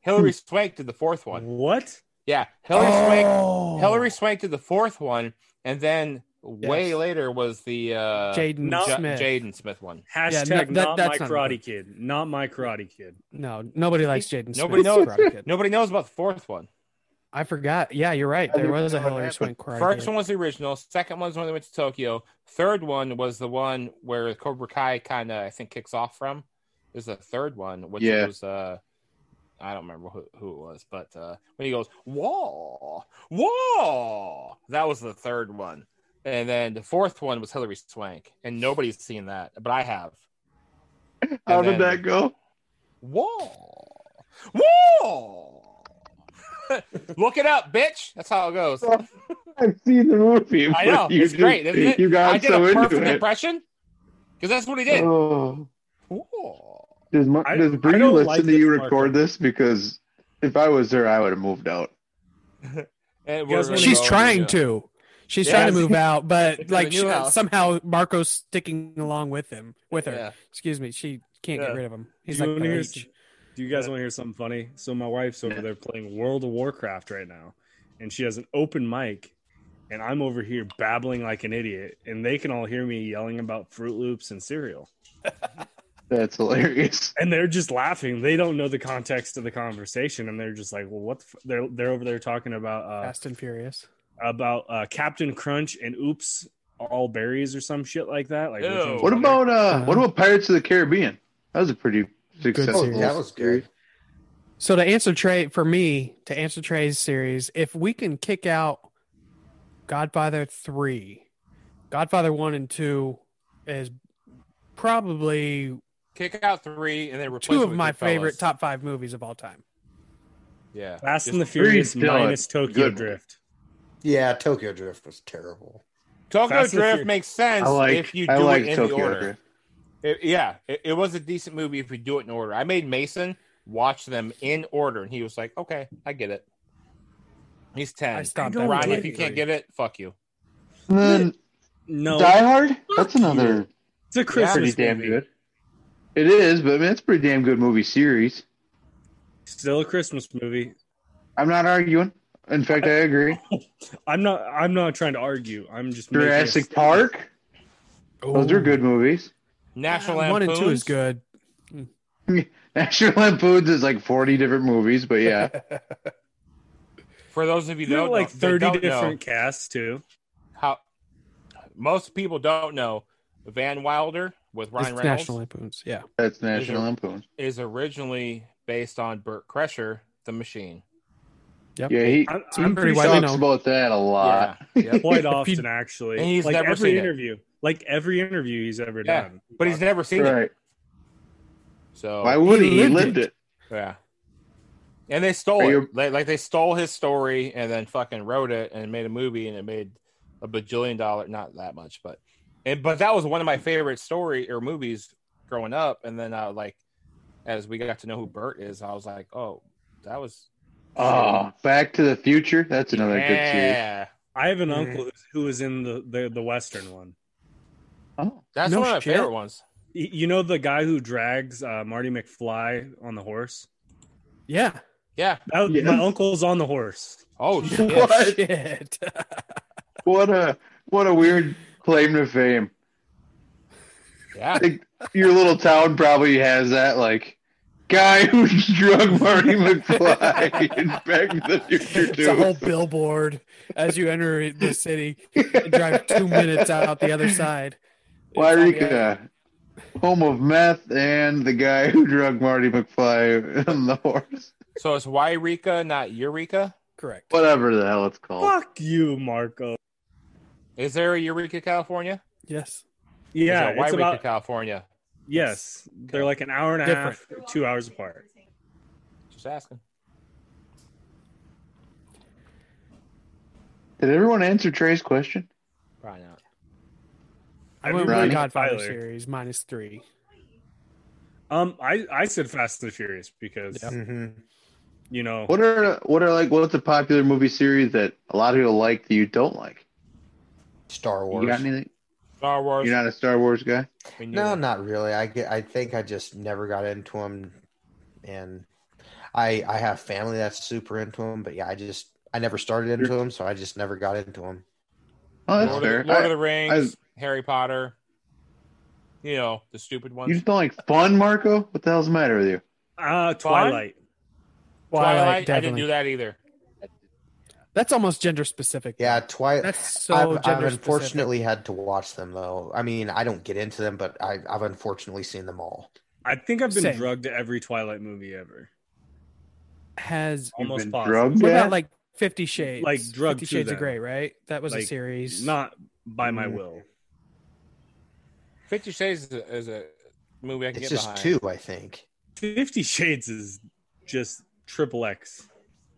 Hilary Swank did the fourth one. What? Yeah, Hilary Swank. Oh. Hilary Swank did the fourth one, and then way Yes. later was the uh, Jaden No- Ja- Smith. Jaden Smith one. Hashtag no, that- not that's my not Karate. Kid. Not my Karate Kid. No, nobody likes Jaden. Nobody Smith's knows- Karate Kid. Nobody knows about the fourth one. I forgot. Yeah, you're right. There was a know Hilary. Swank Karate First Kid. one was the original. Second one was when they went to Tokyo. Third one was the one where Cobra Kai kind of I think kicks off from. There's the third one, which Yeah. was uh, I don't remember who, who it was, but uh, when he goes whoa, whoa, that was the third one, and then the fourth one was Hilary Swank, and nobody's seen that, but I have. How And did then- that go? Whoa, whoa. (laughs) Look it up, bitch. That's how it goes. (laughs) I've seen the movie. I know but you it's great. Isn't it? You got I did so a into perfect it. impression because that's what he did. Oh. Whoa. Does, Mar- I- does I Bree listen like to you this, record this? Because if I was there, I would have moved out. (laughs) And You guys we're wanna She's trying to- to. She's Yeah, trying to move out, but like she, somehow Marco's sticking along with him, with her. Yeah. Excuse me, she can't Yeah. get rid of him. He's Do you like wanna the hear H. some- Do you guys want to hear something funny? So my wife's over Yeah. there playing World of Warcraft right now, and she has an open mic, and I'm over here babbling like an idiot, and they can all hear me yelling about Froot Loops and cereal. (laughs) That's hilarious. and they're just laughing. They don't know the context of the conversation, and they're just like, "Well, what?" The f-? They're they're over there talking about uh, Fast and Furious. about uh, Captain Crunch and Oops, all berries or some shit like that. Like, which Ew. one's What about uh what about Pirates of the Caribbean? That was a pretty successful. series. Oh, that was good. So to answer Trey for me to answer Trey's series, if we can kick out Godfather three, Godfather one and two is probably Kick out three and then replace two of my Goodfellas. favorite top five movies of all time. Yeah, Fast Just- and the Furious Three's still minus Tokyo good. Drift? Yeah, Tokyo Drift was terrible. Tokyo Fast Drift makes sense like if you do like it in Tokyo the order. Drift. It- yeah, it, it was a decent movie if we do it in order. I made Mason watch them in order, and he was like, "Okay, I get it." He's ten. I stopped I at Ryan, if you it. can't get it, fuck you. And then No, Die Hard. That's another you. it's a pretty Christmas damn movie. good. It is, but I mean, it's a pretty damn good movie series. Still a Christmas movie. I'm not arguing. In fact, I agree. (laughs) I'm not. I'm not trying to argue. I'm just making a Jurassic statement. Park. Those are good movies. National one and two is good. (laughs) National Lampoons is like 40 different movies, but yeah. (laughs) For those of you who There are don't like know, 30 don't different know casts too. how most people don't know Van Wilder with It's Ryan Reynolds National Lampoons. Yeah. That's National Is Lampoons. is originally based on Bert Kreischer, the machine. Yep. Yeah, he, I'm, So I'm pretty pretty widely talks known. about that a lot. Yeah, yeah. (laughs) quite often actually. And he's like never every seen it. interview, like every interview he's ever Yeah, done. but he's never seen it. Right. So Why would he? He lived lived it. it. Yeah. And they stole Are it. you- Like, like they stole his story and then fucking wrote it and made a movie and it made a bajillion dollar not that much, but and but that was one of my favorite story or movies growing up. And then uh like as we got to know who Bert is, I was like, Oh, that was Oh, Back to the Future. That's another good series. yeah. I have an uncle who was in the, the the western one. Oh, That's No one of my shit. favorite ones. Y- You know the guy who drags uh, Marty McFly on the horse. Yeah. Yeah. That, Yes. My uncle's on the horse. Oh (laughs) shit. What? (laughs) Shit. (laughs) what a what a weird claim to fame. Yeah. I think your little town probably has that like guy who drug Marty McFly in Back to the Future It's a whole billboard as you enter the city and drive two minutes out the other side. It's on Yreka, home of meth, and the guy who drug Marty McFly on the horse. So it's Yreka, not Eureka? Correct. Whatever the hell it's called. Fuck you, Marco. Is there a Eureka, California? Yes. Yeah, There's a it's Yreka, about California. Yes. They're like an hour and a Different. half, two hours apart. Just asking. Did everyone answer Trey's question? Probably not. I went with Ronnie? the Godfather Tyler. series minus three. Um, I I said Fast and the Furious because Mhm. you know What are what are like what's a popular movie series that a lot of people like that you don't like? Star You Wars. got anything? Star Wars. You're not a Star Wars guy? No, not really. I get. I think I just never got into them, and I I have family that's super into them. But yeah, I just I never started into them, so I just never got into them. Oh, that's Lord, fair. of, Lord I- of the Rings, Harry Potter. You know the stupid ones. you ones. just don't like fun, Marco? What the hell's the matter with you? uh Twilight. Twilight. I didn't do that either. That's almost gender specific. Yeah, Twilight. That's so I've, I've gender unfortunately had to watch them though. I mean, I don't get into them, but I, I've unfortunately seen them all. I think I've been Same. drugged to every Twilight movie ever. Has You've Almost been possible. drugged what about like Fifty Shades? Like, drugged Fifty to Shades of. Grey, right? That was a series. Not by my Mm. will. Fifty Shades is a, is a movie I can It's get just behind. two, I think. Fifty Shades is just triple X,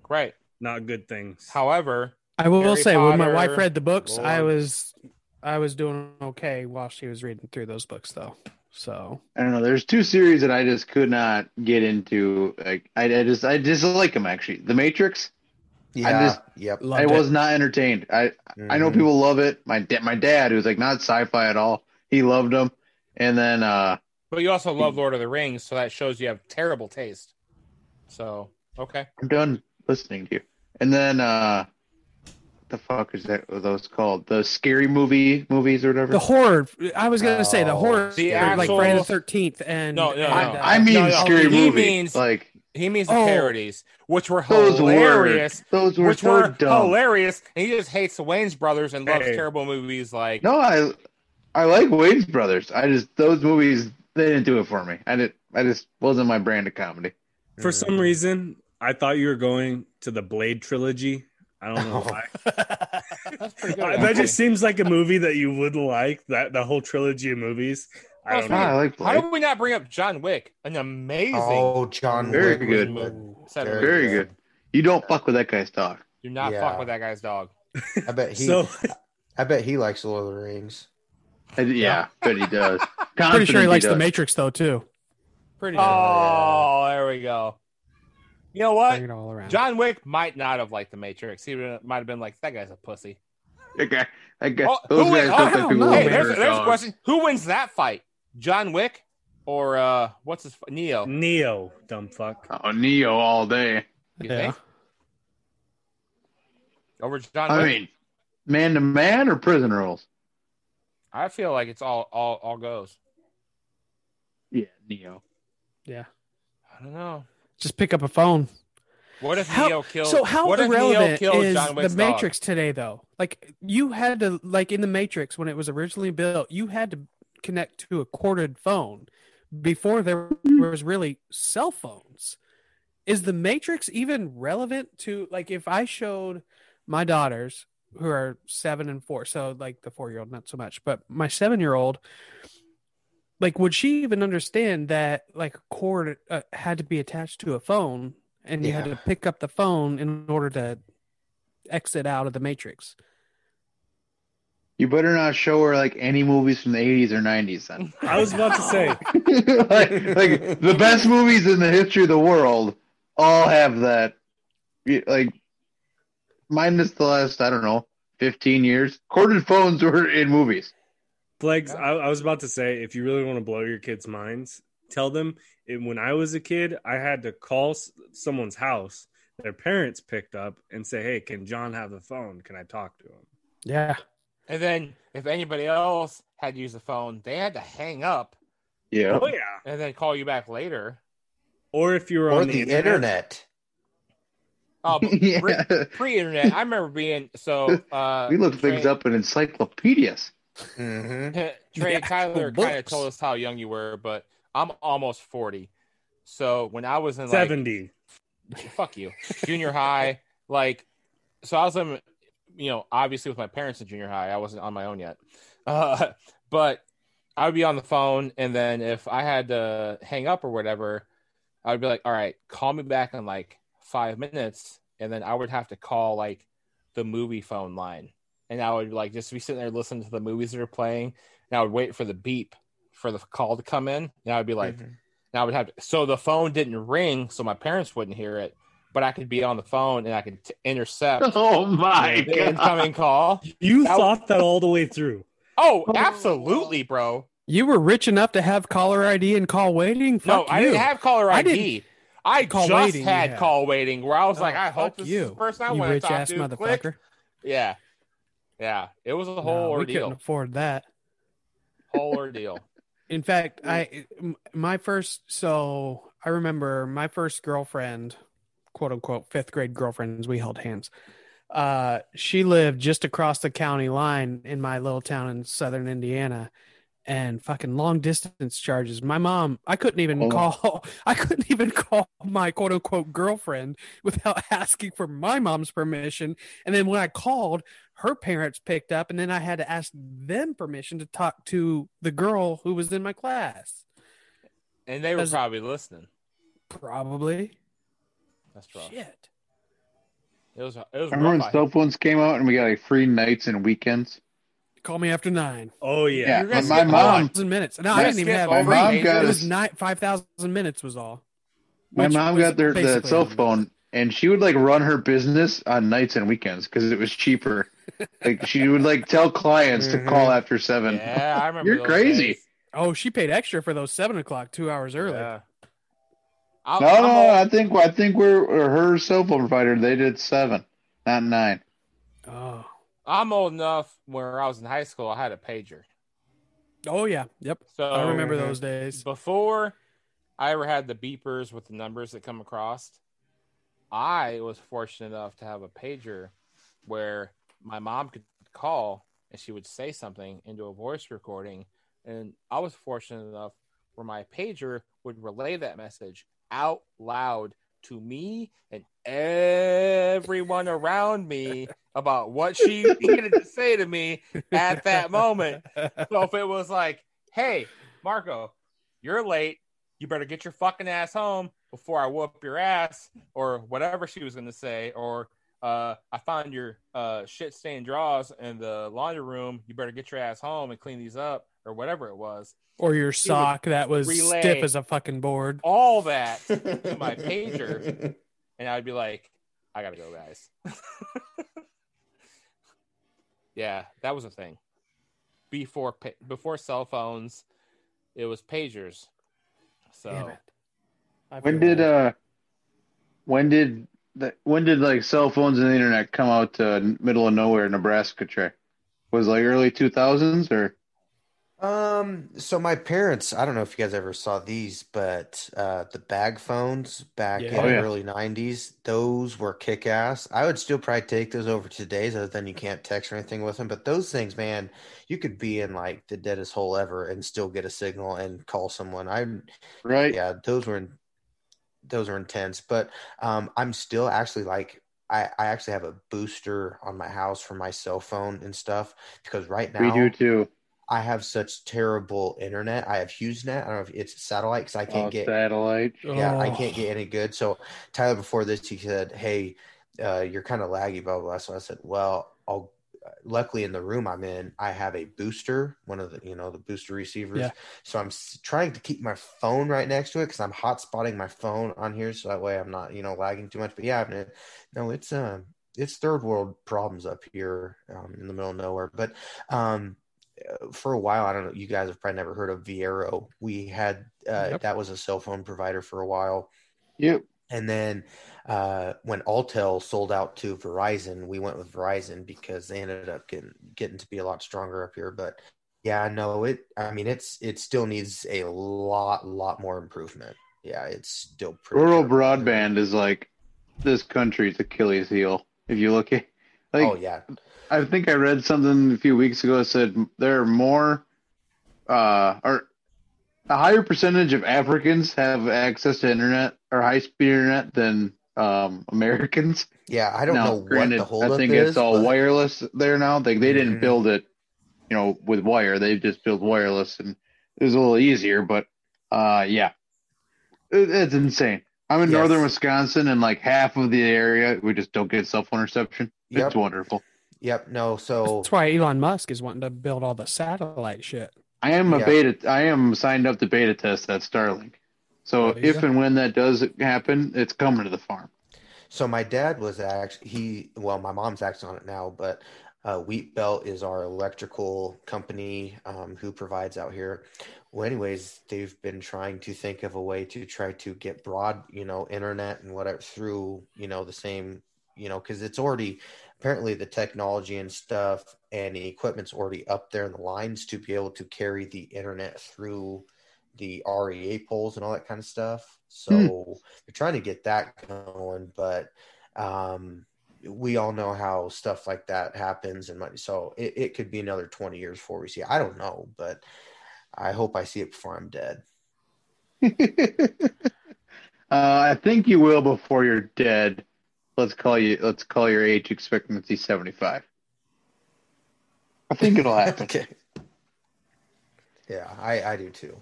Right. Not good things. However, I will Harry say when my wife read the books, I was I was doing okay while she was reading through those books though. So I don't know. There's two series that I just could not get into. Like I, I just I dislike them actually. The Matrix. Yeah. just- yep. loved I it. was not entertained. I I know Mhm. people love it. My dad, my dad, who's like not sci-fi at all, he loved them. And then uh but you also love Lord of the Rings, so that shows you have terrible taste. So okay. I'm done listening to you. And then uh the fuck is that? Are those called the scary movie movies or whatever? The horror. I was gonna say the Oh, horror, the or like actual- Friday the Thirteenth, and No, no, and, no. uh, I mean, no, no, scary he movie. means- like He means the Oh. parodies, which were those hilarious. were those were which so were dumb. hilarious. And he just hates the Wayans brothers and loves Hey. terrible movies like No, I I like Wayans Brothers. I just those movies they didn't do it for me. I did. I just wasn't my brand of comedy. For some reason, I thought you were going to the Blade trilogy. I don't know Oh. why. (laughs) That's pretty good. That just seems like a movie that you would like. That the whole trilogy of movies. I don't Ah, I know. like How Blade. did we not bring up John Wick? An amazing. Oh, John Very Wick good. good. Seven. Very good. You don't fuck with that guy's dog. Do not Yeah. fuck with that guy's dog. I bet he. (laughs) So I bet he likes Lord of the Rings. I- yeah, but he does. (laughs) pretty sure he Confident likes the does. Matrix though too. Pretty Oh, there we go. You know what? Bring it all around. John Wick might not have liked the Matrix. He might have been like, "That guy's a pussy." That guy. That guy. Oh, those who guys look oh, like I don't people who Hey, murder there's, there's a question: Who wins that fight? John Wick or uh, what's his Neo? Neo, dumb fuck. Oh, Neo all day. You Yeah. think over John I Wick? mean, man to man or prison rules? I feel like it's all all all goes. Yeah, Neo. Yeah. I don't know. Just pick up a phone. What if How- Neo killed? so how what if Neo irrelevant is the Wick's dog? Matrix today, though? Like you had to, like in the Matrix when it was originally built, you had to connect to a corded phone before there was really cell phones. Is the Matrix even relevant to like if I showed my daughters who are seven and four, so like the four year old not so much, but my seven year old, like would she even understand that like a cord uh, had to be attached to a phone and you had to pick up the phone in order to exit out of the matrix You better not show her like any movies from the 80s or 90s then. (laughs) I was about to say, (laughs) like, like the best movies in the history of the world all have that. Like, minus the last, I don't know, 15 years. Corded phones were in movies. Flex, I, I was about to say, if you really want to blow your kids' minds, tell them it, when I was a kid, I had to call s- someone's house. Their parents picked up and say, "Hey, can John have the phone? Can I talk to him?" yeah And then if anybody else had used the phone, they had to hang up Yeah. Oh yeah. and then call you back later. Or if you were Or on the internet. Oh, (laughs) yeah. pre- pre-internet, I remember being so. (laughs) Uh, we looked things up in encyclopedias. (laughs) hmm Trey The Tyler kind of told us how young you were, but I'm almost forty. So when I was in like seventy. fuck you, junior high, (laughs) like, so I was in, you know, obviously with my parents in junior high. I wasn't on my own yet, uh, (laughs) but I would be on the phone, and then if I had to hang up or whatever, I would be like, "All right, call me back in like five minutes," and then I would have to call like the movie phone line, and I would like just be sitting there listening to the movies that are playing, and I would wait for the beep for the call to come in, and I would be like. Mm-hmm. And I would have to, so the phone didn't ring, so my parents wouldn't hear it, but I could be on the phone and I could t- intercept (laughs) Oh my the god. incoming call. You That- thought that all the way through. Oh, absolutely, bro. you were rich enough to have caller id and call waiting No, Fuck I didn't have caller I ID. didn't- I, Call just waiting, had had. call waiting, where I was Oh, like, I hope this you is the person I you want rich to talk ass to. motherfucker Click. Yeah, yeah. It was a No, ordeal. we couldn't afford that Whole (laughs) ordeal. In fact, I my first so I remember my first girlfriend, quote unquote fifth grade girlfriends, we held hands. Uh she lived just across the county line in my little town in southern Indiana and fucking long distance charges. My mom, I couldn't even Oh. call (laughs) I couldn't even call my quote unquote girlfriend without (laughs) asking for my mom's permission. And then when I called, her parents picked up and then I had to ask them permission to talk to the girl who was in my class. And they were probably listening. Probably. That's rough. Shit. It was. It was Remember when cell phones came out and we got like free nights and weekends? Call me after nine. Oh yeah. Yeah, You're my mom, Thousand minutes. No, I didn't even have. my mom got it was nine five thousand minutes was all. my mom got their the cell phone and she would like run her business on nights and weekends because it was cheaper. like she would like tell clients to call mm-hmm. after seven. Yeah, I (laughs) remember. You're crazy. days. Oh, she paid extra for those seven o'clock, two hours early. Yeah. I'm, No, I'm no, all- I think I think we're her cell phone provider. They did seven, not nine. Oh. I'm old enough where I was in high school, I had a pager. Oh yeah. Yep. So I remember those days. before I ever had the beepers with the numbers that come across, I was fortunate enough to have a pager where my mom could call and she would say something into a voice recording. And I was fortunate enough where my pager would relay that message out loud to me and everyone around me about what she needed to say to me at that moment. So if it was like, hey, Marco, you're late. You better get your fucking ass home before I whoop your ass, or whatever she was going to say, or uh, I found your uh, shit stained drawers in the laundry room. You better get your ass home and clean these up, or whatever it was. Or your sock that was stiff as a fucking board. All that to my pager, (laughs) and I'd be like, I gotta go, guys. (laughs) yeah, that was a thing. Before pa- before cell phones, it was pagers. So Damn it. I When did old. uh when did the when did like cell phones and the internet come out to middle of nowhere Nebraska track? Was like early two thousands or Um, so my parents, I don't know if you guys ever saw these, but uh the bag phones back Yeah. in Oh, the early 90s, those were kick ass. I would still probably take those over to today's, other than you (laughs) can't text or anything with them. But those things, man, you could be in like the deadest hole ever and still get a signal and call someone. I'm right? yeah, those were in, those are intense. But um, I'm still actually like I, I actually have a booster on my house for my cell phone and stuff because right now We do too. I have such terrible internet. I have HughesNet. I don't know if it's satellite because I can't Oh, get satellite. yeah, I Oh. can't get any good. So Tyler, before this, he said, "Hey, uh, you're kind of laggy, blah, blah blah." So I said, "Well, I'll." Luckily, in the room I'm in, I have a booster, one of the you know the booster receivers. Yeah. So I'm s- trying to keep my phone right next to it because I'm hotspotting my phone on here, so that way I'm not you know lagging too much. But yeah, I mean, no, it's um it's third world problems up here um, in the middle of nowhere. But um, uh, for a while, I don't know. You guys have probably never heard of Viaero. We had uh, Yep. that was a cell phone provider for a while. Yep. And then uh, when Alltel sold out to Verizon, we went with Verizon because they ended up getting getting to be a lot stronger up here. But yeah, no, it. I mean, it's it still needs a lot, lot more improvement. Yeah, it's still pretty. Rural terrible. broadband is like this country's Achilles heel. If you look at like oh yeah, I think I read something a few weeks ago that said there are more, uh, or a higher percentage of Africans have access to internet or high speed internet than um, Americans. yeah. I don't now, know granted, what the holdup I think is. it's all but- wireless there now. They they didn't Mhm. build it, you know, with wire. They just built wireless, and it was a little easier. But uh, yeah, it, it's insane. I'm in Yes. northern Wisconsin, and like half of the area we just don't get cell phone reception. Yep. It's wonderful. Yep. No. So That's why Elon Musk is wanting to build all the satellite shit. I am a Yeah. beta. I am signed up to beta test that Starlink. So There you if go. and when that does happen, it's coming to the farm. So my dad was actually he well, my mom's actually on it now, but uh, Wheat Belt is our electrical company um, who provides out here. Well, anyways, they've been trying to think of a way to try to get broad, you know, internet and whatever through, you know, the same, you know, because it's already apparently the technology and stuff and the equipment's already up there in the lines to be able to carry the internet through the REA poles and all that kind of stuff. So they're trying to get that going, but um, we all know how stuff like that happens, and money. So it, it could be another twenty years before we see. It. I don't know, but I hope I see it before I'm dead. (laughs) uh, I think you will before you're dead. Let's call you. Let's call your age expectancy seventy five. I think it'll (laughs) happen. okay. Yeah, I I do too.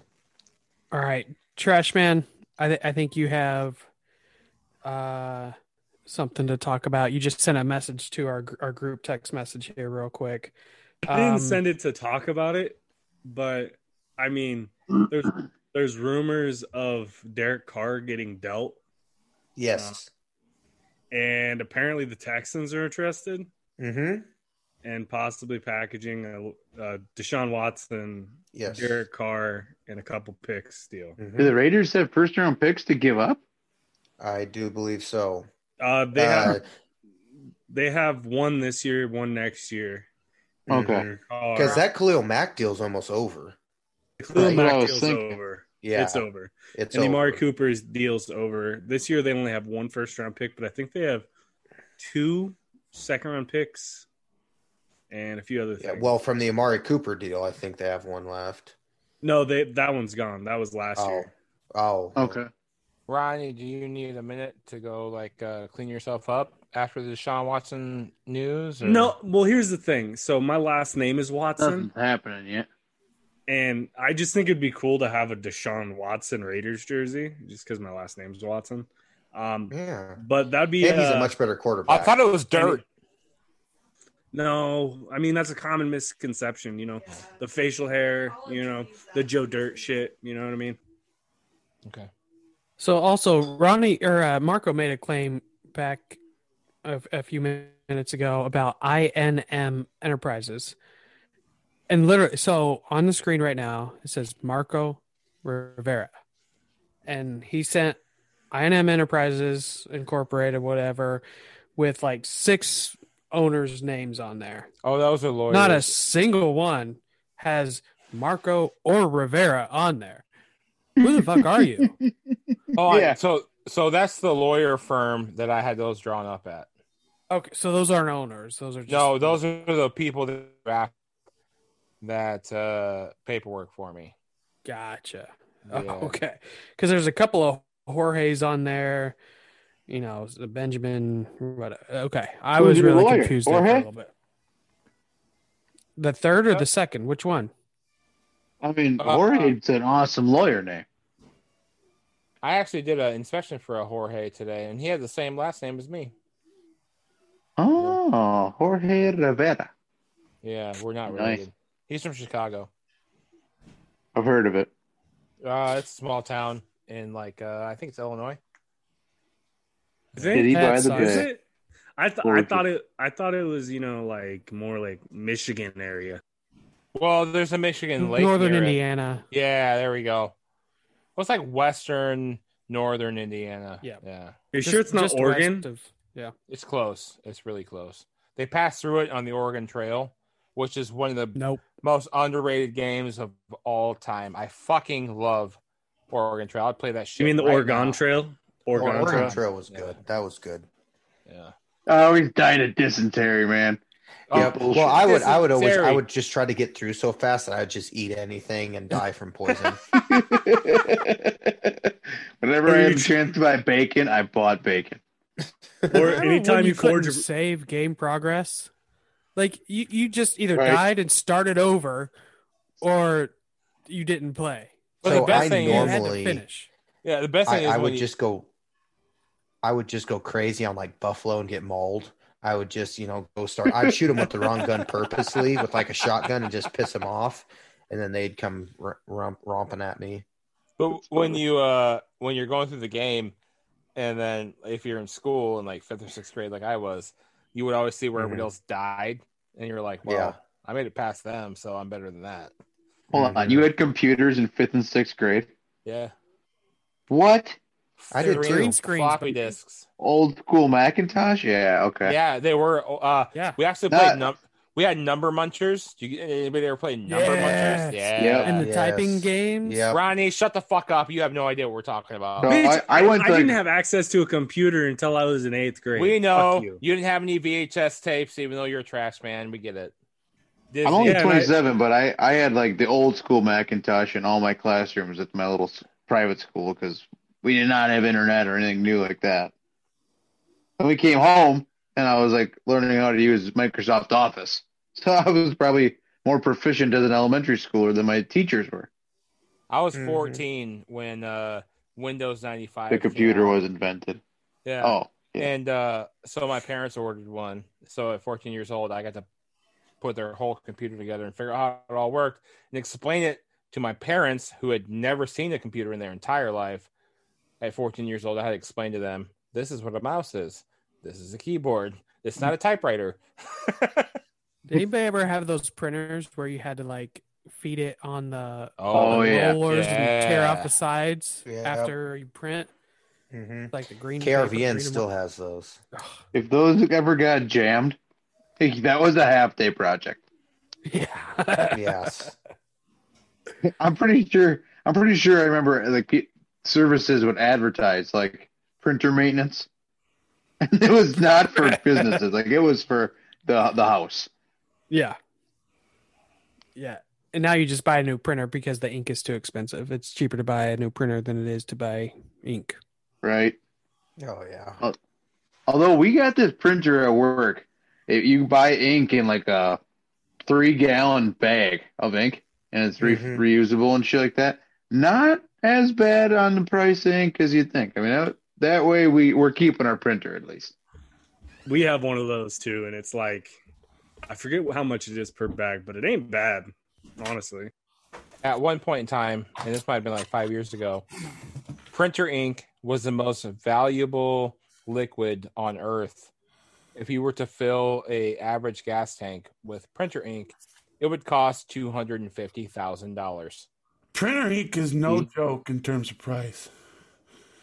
All right, Trash Man. I th- I think you have uh something to talk about. You just sent a message to our our group text message here, real quick. I didn't Um, send it to talk about it, but I mean, there's there's rumors of Derek Carr getting dealt, Yes. And apparently the Texans are interested Mm-hmm. and possibly packaging a, a Deshaun Watson, Yes. Derek Carr, and a couple picks deal. Mhm. Do the Raiders have first round picks to give up? I do believe so. Uh, they Uh, have they have one this year, one next year. Okay. Because that Khalil Mack deal's almost over. Khalil That's what I Mack was deal's over. Yeah, It's over. It's and over. Amari Cooper's deal's over. This year they only have one first round pick, but I think they have two second round picks and a few other Yeah, things. well, from the Amari Cooper deal, I think they have one left. no, they that one's gone. That was last Oh, year. oh, Okay. Ronnie, do you need a minute to go like uh, clean yourself up after the Deshaun Watson news? or- No, well here's the thing. So my last name is Watson, Nothing's happening yet. And I just think it'd be cool to have a Deshaun Watson Raiders jersey, just because my last name's Watson. Um, yeah. but that'd be And he's a uh, much better quarterback. I thought it was dirt. No, I mean that's a common misconception. You know, the facial hair. You know, the Joe Dirt shit. You know what I mean? Okay. So also, Ronnie or uh, Marco made a claim back a, a few minutes ago about INM Enterprises, and literally, so on the screen right now it says Marco Rivera, and he sent INM Enterprises Incorporated, whatever, with like six owners' names on there. Oh, those are lawyers. Not a single one has Marco or Rivera on there. Who the fuck are you? (laughs) Oh, I- Yeah. so so that's the lawyer firm that I had those drawn up at. Okay, so those aren't owners. Those are just No, those are the people that draft that uh, paperwork for me. Gotcha. Yeah. Oh, (laughs) okay, because there's a couple of Jorge's on there. You know, the Benjamin. What? Okay, I Who's was really lawyer? confused there for a little bit. The third or the second? Which one? I mean, Uh, Jorge's an awesome lawyer name. I actually did an inspection for a Jorge today, and he had the same last name as me. Oh, Jorge Rivera. Yeah, we're not Nice. Related. He's from Chicago. I've heard of it. Uh, it's a small town in like uh, I think it's Illinois. Is Did he it? buy the sucks. Is it? I th- I thought it. I thought it was you know like more like Michigan area. Well, there's a Michigan Lake. Northern near it. Indiana. Yeah, there we go. Well, it's like Western Northern Indiana. Yeah. yeah. You Just- sure it's not Oregon? of- yeah. It's close. It's really close. They passed through it on the Oregon Trail, which is one of the Nope. most underrated games of all time. I fucking love Oregon Trail. I'd play that shit. You mean the right Oregon now. Trail? Oregon, Oregon Trail. Trail was Yeah. good. That was good. Yeah. Oh, he's died of dysentery, man. Oh, yeah. bullshit. Well, I would, I would always, I would just try to get through so fast that I'd just eat anything and die from poison. (laughs) Whenever I had a chance to buy bacon, I bought bacon. Or anytime when you forge a save game progress, like you, you just either Right. died and started over, or you didn't play. But So the best I thing You is, had to normally- finish. yeah, the best I, thing is I would you, just go. I would just go crazy on like Buffalo and get mauled. I would just, you know, go start. I'd shoot them with the wrong gun purposely with like a shotgun and just piss them off, and then they'd come r- romp, romping at me. But when you uh when you're going through the game, and then if you're in school in like fifth or sixth grade, like I was, you would always see where everybody Mhm. else died, and you're like, well, Yeah. I made it past them, so I'm better than that. Hold on, Mhm. you had computers in fifth and sixth grade? Yeah, What? I did Green too. Green screens, floppy disks. Old school Macintosh? Yeah, okay. Yeah, they were. Uh, Yeah. we actually That- played. Num- we had number munchers. Do you anybody ever play number Yes. munchers? Yeah. Yep. And the Yes. typing games. Yeah. Ronnie, shut the fuck up. You have no idea what we're talking about. No, Bitch, I- I went I to- didn't have access to a computer until I was in eighth grade. we know you. you. didn't have any VHS tapes, even though you're a trash man. We get it. I'm only Yeah, and I- 27, but I, I had like the old school Macintosh in all my classrooms at my little private school because we did not have internet or anything new like that. When we came home, and I was like learning how to use Microsoft Office, (laughs) so I was probably more proficient as an elementary schooler than my teachers were. I was Mhm. 14 when uh, Windows 95. The computer was invented. Yeah. Oh, yeah. And uh, so my parents ordered one. So at 14 years old, I got to put their whole computer together and figure out how it all worked and explain it to my parents who had never seen a computer in their entire life. At 14 years old, I had to explain to them this is what a mouse is. This is a keyboard. It's not a typewriter. (laughs) Did anybody ever have those printers where you had to like feed it on the Oh, the yeah. rollers and tear off the sides Yeah. after you print? Mhm. like the green. paper, KRVN still has those. If those ever got jammed, that was a half day project. Yeah. Yes. (laughs) I'm pretty sure. I'm pretty sure. I remember like services would advertise like printer maintenance, and (laughs) it was not for (laughs) businesses. Like it was for the the house. Yeah. Yeah. And now you just buy a new printer because the ink is too expensive. It's cheaper to buy a new printer than it is to buy ink. Right. Oh yeah. Although we got this printer at work, if you buy ink in like a three gallon bag of ink, and it's re- Mhm. reusable and shit like that. Not as bad on the price of ink as you'd think. I mean, that, that way we we're keeping our printer at least. We have one of those too, and it's like I forget how much it is per bag, but it ain't bad, honestly. At one point in time, and this might have been like five years ago, printer ink was the most valuable liquid on Earth. If you were to fill a average gas tank with printer ink, it would cost two hundred and fifty thousand dollars. Printer ink is no mm. joke in terms of price.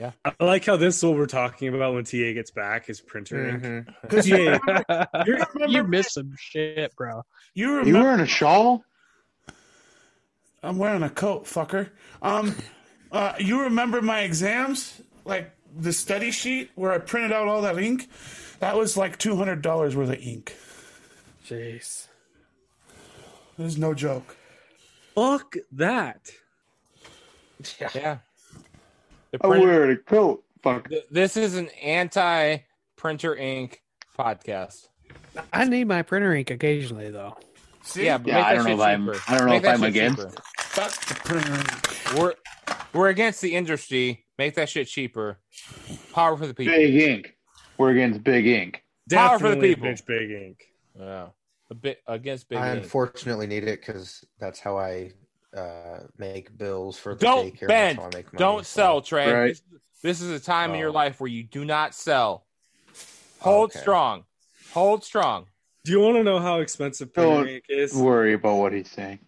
I like how this is what we're talking about when TA gets back is printer ink. (laughs) Mhm. You, Yeah. remember, You're, remember- you missed some shit, bro. you You wearing a shawl? I'm wearing a coat, fucker. Um, uh, you remember my exams, like the study sheet where I printed out all that ink? That was like two hundred dollars worth of ink. Jeez. There's no joke. Fuck that. Yeah. The I wear a coat. Fuck. th- this is an anti printer ink podcast. I need my printer ink occasionally, though. See, Yeah, but Yeah, I don't know if I'm- I don't know Make if I'm against cheaper. fuck the printer ink. We're we're against the industry. Make that shit cheaper. Power for the people. Big ink. We're against big ink. Power for the people. bitch big ink. Yeah. A bit against big I ink. unfortunately need it because that's how I uh, make bills for the Don't daycare. bend. That's how I make money, Don't so- sell, Trey. Right. This, this is a time in your Oh. life where you do not sell. Hold Okay. strong. Hold strong. Do you want to know how expensive printer Don't is? Worry about what he's saying.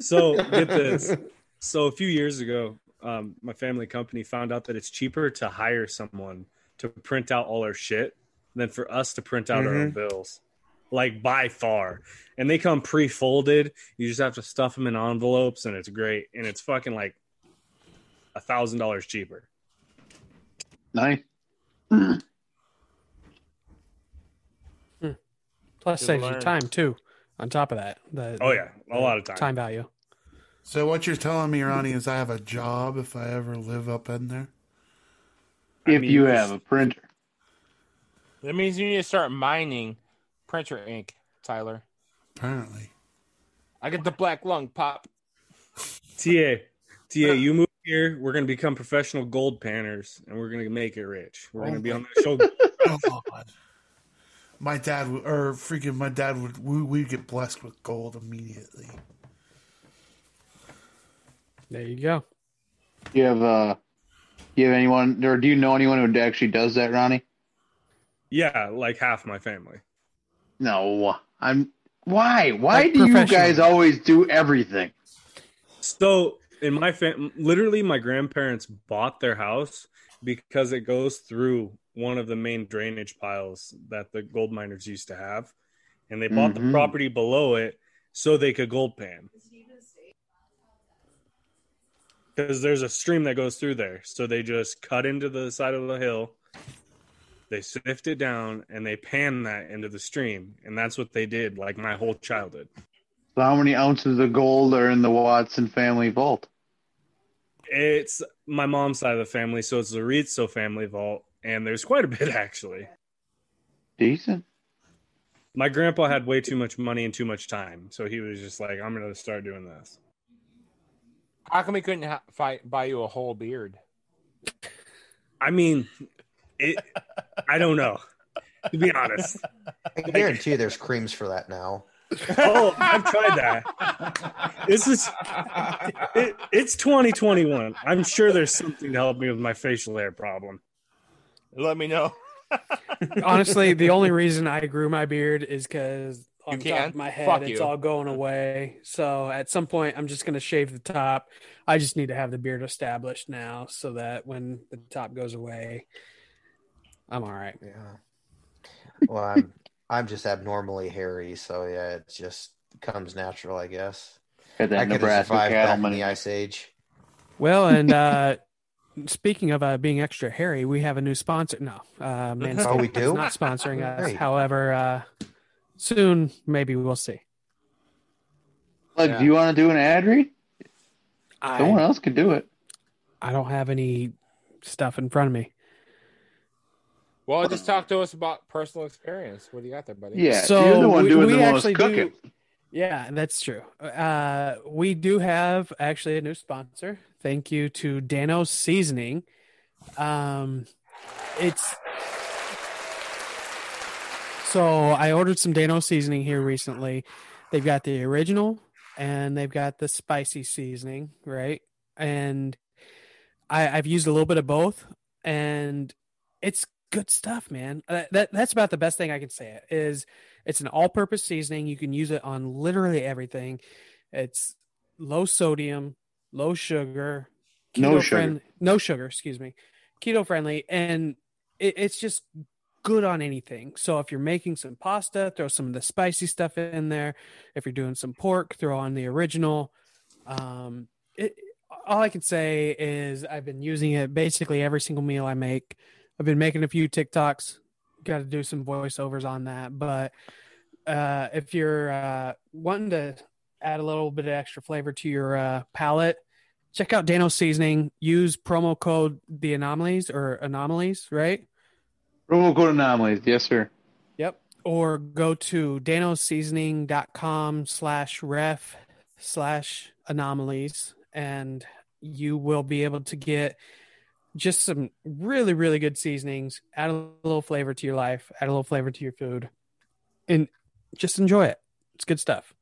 So (laughs) get this. So a few years ago, um, my family company found out that it's cheaper to hire someone to print out all our shit than for us to print out our own bills. Like by far. And they come pre-folded. You just have to stuff them in envelopes, and it's great. And it's fucking like a thousand dollars cheaper. Nice. Hmm. Plus, Good saves you time too. On top of that, the Oh yeah, a lot of time. time value. So what you're telling me, Ronnie, is I have a job if I ever live up in there. If mean, you have a printer. That means you need to start mining printer ink, Tyler. Apparently. I get the black lung pop. TA, TA, you move here. We're gonna become professional gold panners, and we're gonna make it rich. We're gonna Oh be on the show. (laughs) Oh, God. My dad would, or freaking my dad would, we, we'd get blessed with gold immediately. There you go. You have uh you have anyone or do you know anyone who actually does that, Ronnie? yeah, like half my family. No. I'm why? Why Like do you guys always do everything? So in my fam, literally, my grandparents bought their house because it goes through one of the main drainage piles that the gold miners used to have, and they bought the Mhm. property below it so they could gold pan. Because there's a stream that goes through there, so they just cut into the side of the hill. They sift it down and they pan that into the stream, and that's what they did like my whole childhood. So how many ounces of gold are in the Watson family vault? It's my mom's side of the family, so it's the Rizzo family vault, and there's quite a bit actually. Decent. My grandpa had way too much money and too much time, so he was just like, "I'm gonna start doing this." How come he couldn't ha- fight, buy you a whole beard? I mean, it. I don't know, to be honest. I can guarantee you there's creams for that now. Oh, I've tried that. This is it, it's 2021. I'm sure there's something to help me with my facial hair problem. Let me know. Honestly, the only reason I grew my beard is because on You top can? of my head. Fuck it's you. all going away. So at some point, I'm just going to shave the top. I just need to have the beard established now, so that when the top goes away, I'm all right. Yeah. Well, I'm (laughs) I'm just abnormally hairy, so yeah, it just comes natural, I guess. Got that I could have Nebraska survived back in cattleman. the ice age. Well, and uh, (laughs) speaking of uh, being extra hairy, we have a new sponsor. No, uh, Manscaped Oh, we do? not sponsoring (laughs) us. Great. However, uh, soon maybe we'll see. Like, Yeah. do you want to do an ad read? Someone I, else could do it. I don't have any stuff in front of me. Well, just talk to us about personal experience. What do you got there, buddy? Yeah, So you're the one we- doing we the most actually do- Yeah, that's true. Uh, we do have actually a new sponsor. Thank you to Dan-O's Seasoning. Um, it's so I ordered some Dan-O's seasoning here recently. They've got the original and they've got the spicy seasoning, right? And I, I've used a little bit of both, and it's good stuff, man. Uh, that that's about the best thing I can say. It is it's an all-purpose seasoning. You can use it on literally everything. It's low sodium, low sugar, No sugar. friend- no sugar. Excuse me, keto friendly, and it, it's just good on anything. So if you're making some pasta, throw some of the spicy stuff in there. If you're doing some pork, throw on the original. Um, it, all I can say is I've been using it basically every single meal I make. I've been making a few TikToks. Got to do some voiceovers on that, but uh, if you're uh, wanting to add a little bit of extra flavor to your uh, palate, check out Dan-O's Seasoning. Use promo code the anomalies or anomalies, right? Promo code anomalies. Yes, sir. Yep. Or go to danosseasoning.com slash ref slash anomalies and you will be able to get just some really, really good seasonings, add a little flavor to your life, add a little flavor to your food, and just enjoy it. It's good stuff.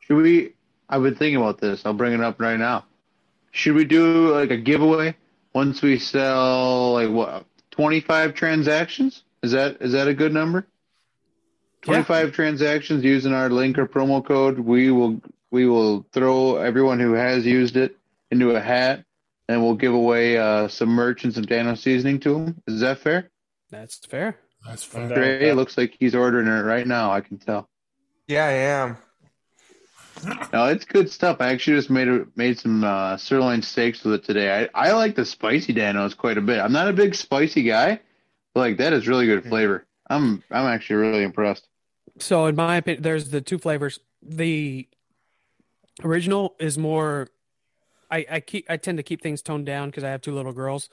Should we? I've been thinking about this. I'll bring it up right now. Should we do like a giveaway once we sell like what twenty five transactions? Is that is that a good number? Yeah. Twenty five transactions using our link or promo code. We will we will throw everyone who has used it into a hat, and we'll give away uh, some merch and some Dan-O's seasoning to them. Is that fair? That's fair. That's fair. down. Trey, it looks like he's ordering it right now. I can tell. Yeah, I am. No, it's good stuff. I actually just made a, made some uh, sirloin steaks with it today. I, I like the spicy Dan-O's quite a bit. I'm not a big spicy guy, but like that is really good flavor. I'm I'm actually really impressed. So, in my opinion, there's the two flavors. The original is more. I I keep I tend to keep things toned down because I have two little girls.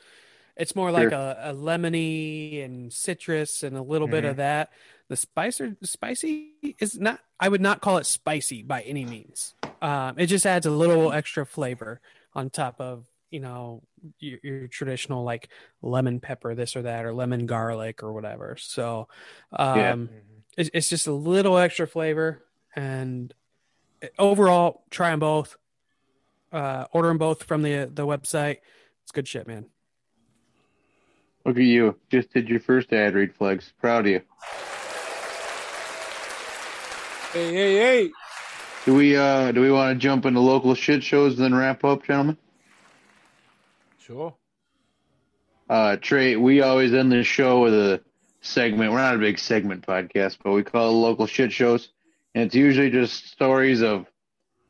It's more like Sure. a, a lemony and citrus and a little bit of that. The spicer spicy is not. I would not call it spicy by any means. Um, it just adds a little extra flavor on top of you know your, your traditional like lemon pepper this or that or lemon garlic or whatever. So, um, Yeah. it's, it's just a little extra flavor and overall try them both uh order them both from the the website it's good shit man Look at you, just did your first ad read flags. Proud of you. Hey, hey, hey! Do we uh do we want to jump into local shit shows and then wrap up, gentlemen? Sure. Uh, Trey, we always end the show with a segment. We're not a big segment podcast, but we call it local shit shows. And it's usually just stories of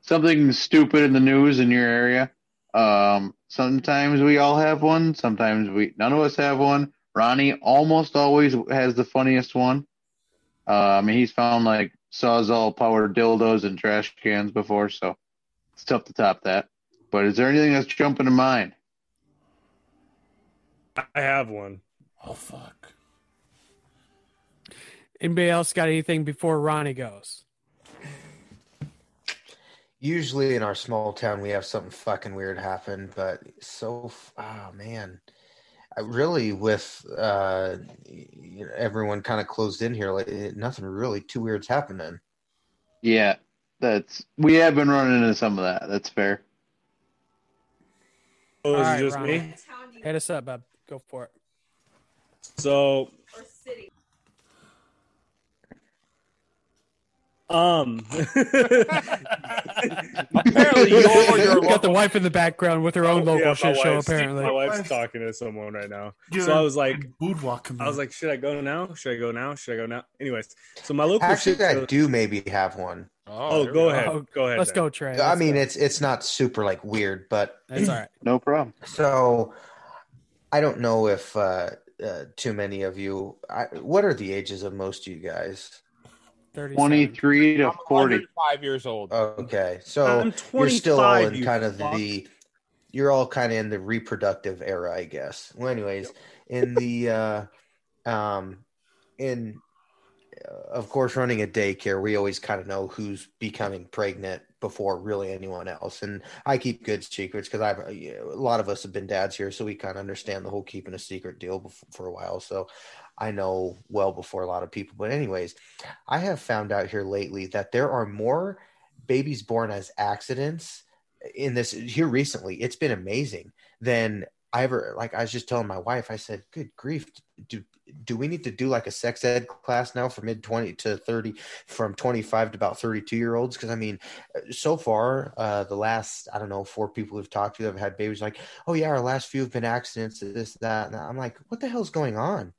something stupid in the news in your area. Um, sometimes we all have one. Sometimes we none of us have one. Ronnie almost always has the funniest one. Uh, I mean, he's found like sawzall powered dildos and trash cans before, so it's tough to top that. But is there anything that's jumping to mind? I have one. Oh fuck. anybody else got anything before ronnie goes Usually in our small town, we have something fucking weird happen, but so, f- oh man. I really, with uh, you know, everyone kind of closed in here, like nothing really too weird's happening. Yeah, that's we have been running into some of that. That's fair. Oh, is right, it just Ronnie. me? hit us up bub go for it So Um, (laughs) Apparently, (laughs) you're, you're Got the wife in the background with her own local Yeah, shit show. Apparently, my wife's talking to someone right now. You're so I was like, Boardwalk I was like, should I go now? Should I go now? Should I go now? Anyways, so my local Actually, shit I show- do maybe have one. Oh, there we go ahead. Oh, go ahead. let's then. go, Trey. I Let's mean, go. it's it's not super like weird, but that's all right. (clears throat) No problem. so I don't know if uh, uh, too many of you. I, what are the ages of most of you guys? 37. 23 to I'm 40. Five years old. Okay, so I'm you're still all in you kind of fuck. the you're all kind of in the reproductive era, I guess. Well, anyways, in the uh, um, in uh, of course, running a daycare, we always kind of know who's becoming pregnant before really anyone else. And I keep good secrets because I've a lot of us have been dads here, so we kind of understand the whole keeping a secret deal bef- for a while. So I know well before a lot of people. But anyways, I have found out here lately that there are more babies born as accidents in this here recently. It's been amazing than I ever like. I was just telling my wife. I said, "Good grief, do do we need to do like a sex ed class now for mid twenty to thirty, from twenty five to about thirty two year olds? Because I mean, so far, uh, the last I don't know four people we've talked to have had babies, like, oh yeah, our last few have been accidents, this that. And. I'm like, what the hell's going on?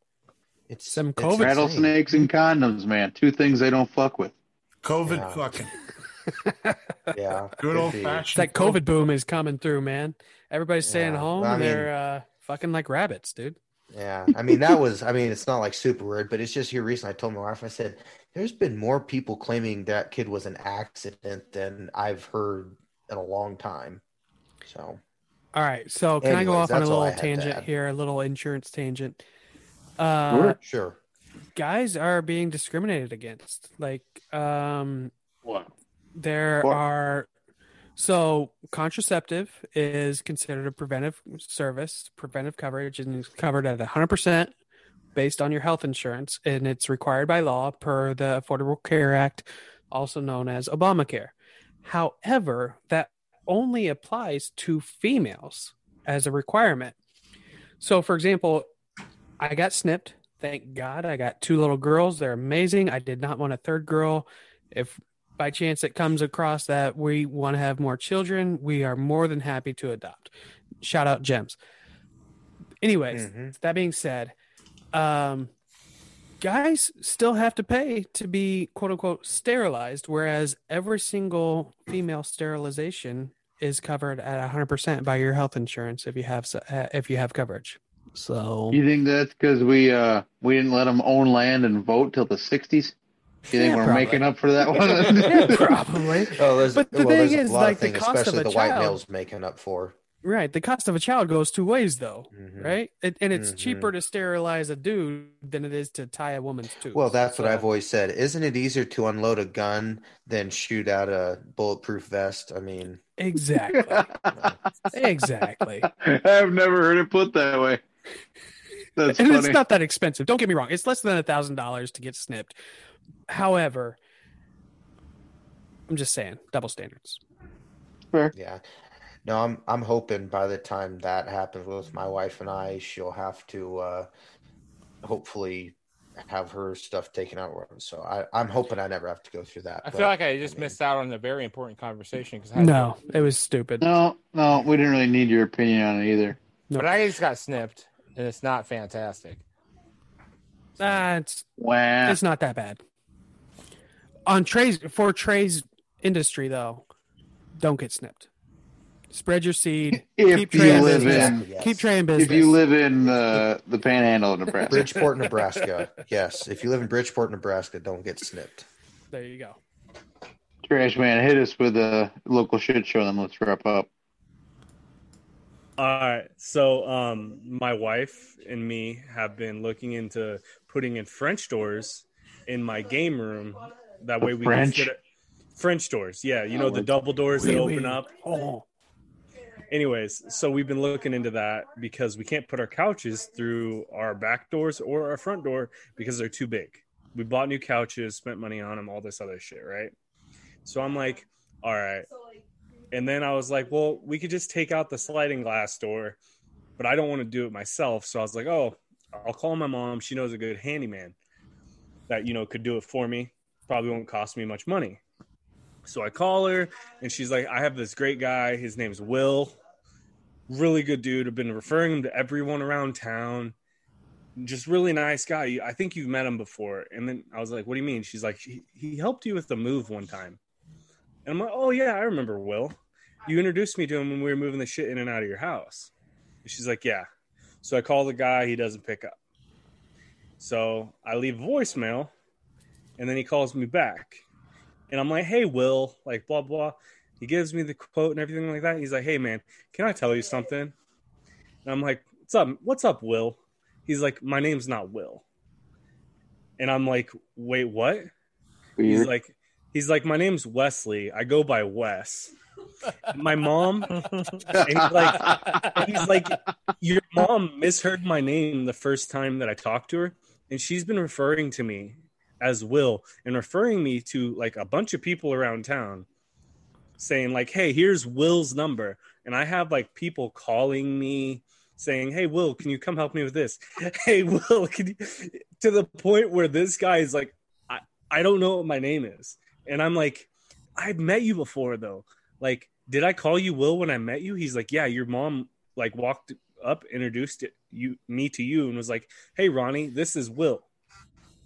It's Some COVID insane. Rattlesnakes and condoms, man. Two things they don't fuck with. COVID Yeah. fucking (laughs) Yeah, good old fashioned. that COVID boom is coming through, man. Everybody's staying Yeah, home. I mean- They're uh, fucking like rabbits, dude. Yeah, I mean that was. I mean, it's not like super weird, but it's just here recently. I told my wife, I said, "There's been more people claiming that kid was an accident than I've heard in a long time." So All right, so can I go off on a little I had to tangent here, a little insurance tangent? Uh, sure, guys are being discriminated against. Like, um, What? there What? are so contraceptive is considered a preventive service, preventive coverage, and is covered at 100% based on your health insurance, and it's required by law per the Affordable Care Act, also known as Obamacare. However, that only applies to females as a requirement. So, for example, I got snipped. Thank God. I got two little girls. They're amazing. I did not want a third girl. If by chance it comes across that we want to have more children, we are more than happy to adopt. Shout out Gems. Anyways, Mhm. that being said, um, guys still have to pay to be quote unquote sterilized, whereas every single female sterilization is covered at 100% by your health insurance if you have if you have coverage. So You think that's because we uh we didn't let them own land and vote till the 60s? You think Yeah, we're probably. making up for that one? (laughs) yeah, probably. Oh, there's, But the well, there's thing a is, lot like, of the things, cost of especially a the white males making up for. Right. The cost of a child goes two ways, though, Mhm. right? It, and it's Mhm. cheaper to sterilize a dude than it is to tie a woman's tubes. Well, that's what I've always said. Isn't it easier to unload a gun than shoot out a bulletproof vest? I mean, Exactly. (laughs) exactly. (laughs) I've never heard it put that way. That's and funny. it's not that expensive. Don't get me wrong. It's less than a thousand dollars to get snipped. However, I'm just saying, double standards. Yeah. No, I'm I'm hoping by the time that happens with my wife and I, she'll have to uh hopefully have her stuff taken out. So I, I'm hoping I never have to go through that. I but, feel like I just mean, missed out on a very important conversation because No, it was stupid. no, no, we didn't really need your opinion on it either. but I just got snipped, and it's not fantastic. It's Wow. it's not that bad. On Trey's for Trey's industry though, don't get snipped. Spread your seed. (laughs) If keep you Trey live business. in Yes. Keep Trey in business. if you live in uh, the Panhandle of Nebraska, Bridgeport, Nebraska. Yes. If you live in Bridgeport, Nebraska, don't get snipped. there you go. Trash man, hit us with a local shit show, then let's wrap up. All right. So, um, my wife and me have been looking into putting in French doors in my game room. That way we French? can it. French doors. Yeah, you know Oh, the double doors that open up. Oh, Anyways, so we've been looking into that because we can't put our couches through our back doors or our front door because they're too big. We bought new couches, spent money on them, all this other shit, right? So I'm like, all right. And then I was like, well, we could just take out the sliding glass door, but I don't want to do it myself. So I was like, oh, I'll call my mom. She knows a good handyman that, you know, could do it for me. probably won't cost me much money. So I call her and she's like, I have this great guy. His name's Will. Really good dude. I've been referring him to everyone around town. Just really nice guy. I think you've met him before. And then I was like, What do you mean? She's like, He, he helped you with the move one time. And I'm like, Oh, yeah, I remember Will. You introduced me to him when we were moving the shit in and out of your house. And she's like, Yeah. So I call the guy. He doesn't pick up. So I leave a voicemail and then he calls me back. And I'm like, hey, Will, like, blah, blah. He gives me the quote and everything like that. He's like, hey, man, can I tell you something? And I'm like, what's up? What's up, Will? He's like, my name's not Will. And I'm like, wait, what? He's like, he's like, my name's Wesley. I go by Wes. My mom, and he's like, he's like, your mom misheard my name the first time that I talked to her, and she's been referring to me as Will and referring me to like a bunch of people around town saying like hey here's will's number and i have like people calling me saying hey will can you come help me with this (laughs) hey will can you to the point where this guy is like i, I don't know what my name is and i'm like i've met you before though like did i call you will when i met you he's like yeah your mom like walked up introduced it, you me to you and was like hey ronnie this is will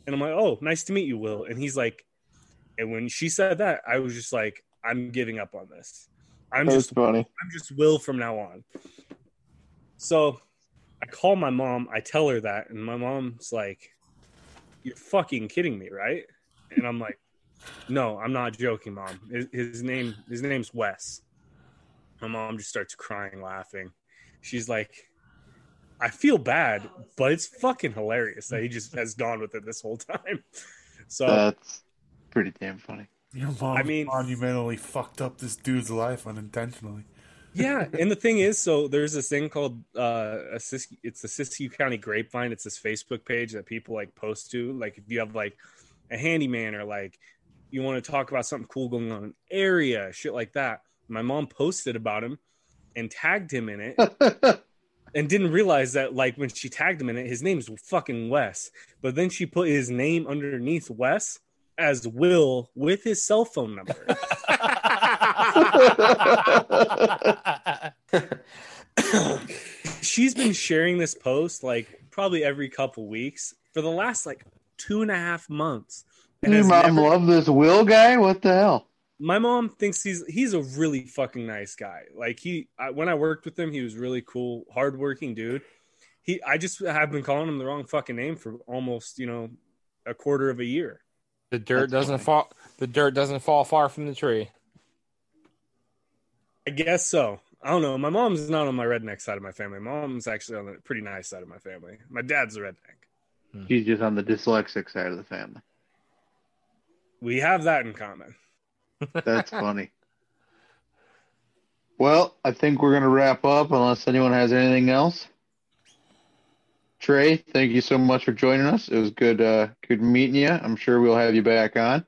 and I'm like, oh, nice to meet you, Will. And he's like, and when she said that, I was just like, I'm giving up on this. I'm That's just funny. I'm just Will from now on. So I call my mom, I tell her that, and my mom's like, You're fucking kidding me, right? And I'm like, No, I'm not joking, mom. His, his name his name's Wes. My mom just starts crying, laughing. She's like, I feel bad, but it's fucking hilarious that he just has gone with it this whole time. (laughs) So That's pretty damn funny. Your mom I mean- monumentally fucked up this dude's life unintentionally. yeah, (laughs) and the thing is, so there's this thing called uh, a Sis- it's the Siskiyou County Grapevine. It's this Facebook page that people like post to. Like if you have like a handyman or like you want to talk about something cool going on in an area, shit like that. My mom posted about him and tagged him in it. (laughs) and didn't realize that like when she tagged him in it, his name's fucking Wes. But then she put his name underneath Wes as Will with his cell phone number. (laughs) She's been sharing this post like probably every couple weeks for the last like two and a half months. And Your mom never- love this Will guy? What the hell? my mom thinks he's he's a really fucking nice guy. Like he, I, when I worked with him, he was really cool, hardworking dude. He, I just have been calling him the wrong fucking name for almost you know a quarter of a year. The dirt That's doesn't fall. The dirt doesn't fall far from the tree. I guess so. I don't know. My mom's not on my redneck side of my family. My mom's actually on the pretty nice side of my family. My dad's a redneck. She's just on the dyslexic side of the family. We have that in common. That's funny. Well, I think we're gonna wrap up unless anyone has anything else. Trey, thank you so much for joining us. It was good uh good meeting you. I'm sure we'll have you back on.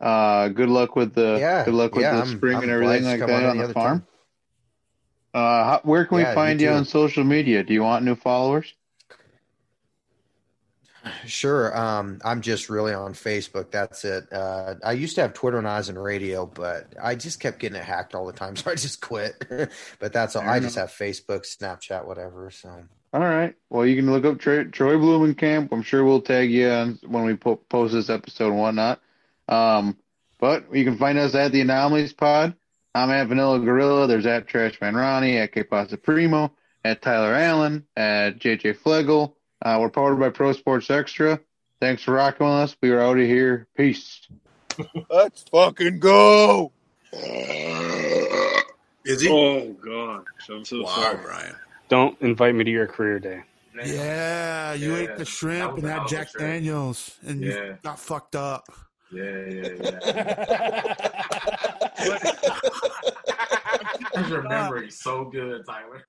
Uh good luck with the Yeah, good luck with yeah, the spring I'm and everything like that on on any the farm. time. Uh how, where can we Yeah, you find you, too. on social media? Do you want new followers? Sure. Um, I'm just really on Facebook. That's it. Uh, I used to have Twitter and I was in radio, but I just kept getting it hacked all the time, (laughs) so I just quit. but that's all. Fair I just have Facebook, Snapchat, whatever. So All right. Well, you can look up Troy, Troy Blomenkamp. I'm sure we'll tag you on when we po- post this episode and whatnot. Um, but you can find us at the Anomalies Pod. I'm at Vanilla Gorilla. There's at Trashman Ronnie, at K Pasta Primo, at Tyler Allen, at JJ Flegel. Uh, we're powered by Pro Sports Extra. Thanks for rocking with us. We are out of here. Peace. Let's fucking go. Is he? Oh god, I'm so wow, Brian. Don't invite me to your career day. Yeah, you Yeah, ate the shrimp that and a had Jack shrimp. Daniels, and Yeah. you got fucked up. Yeah, yeah, yeah. (laughs) His memory so good, Tyler.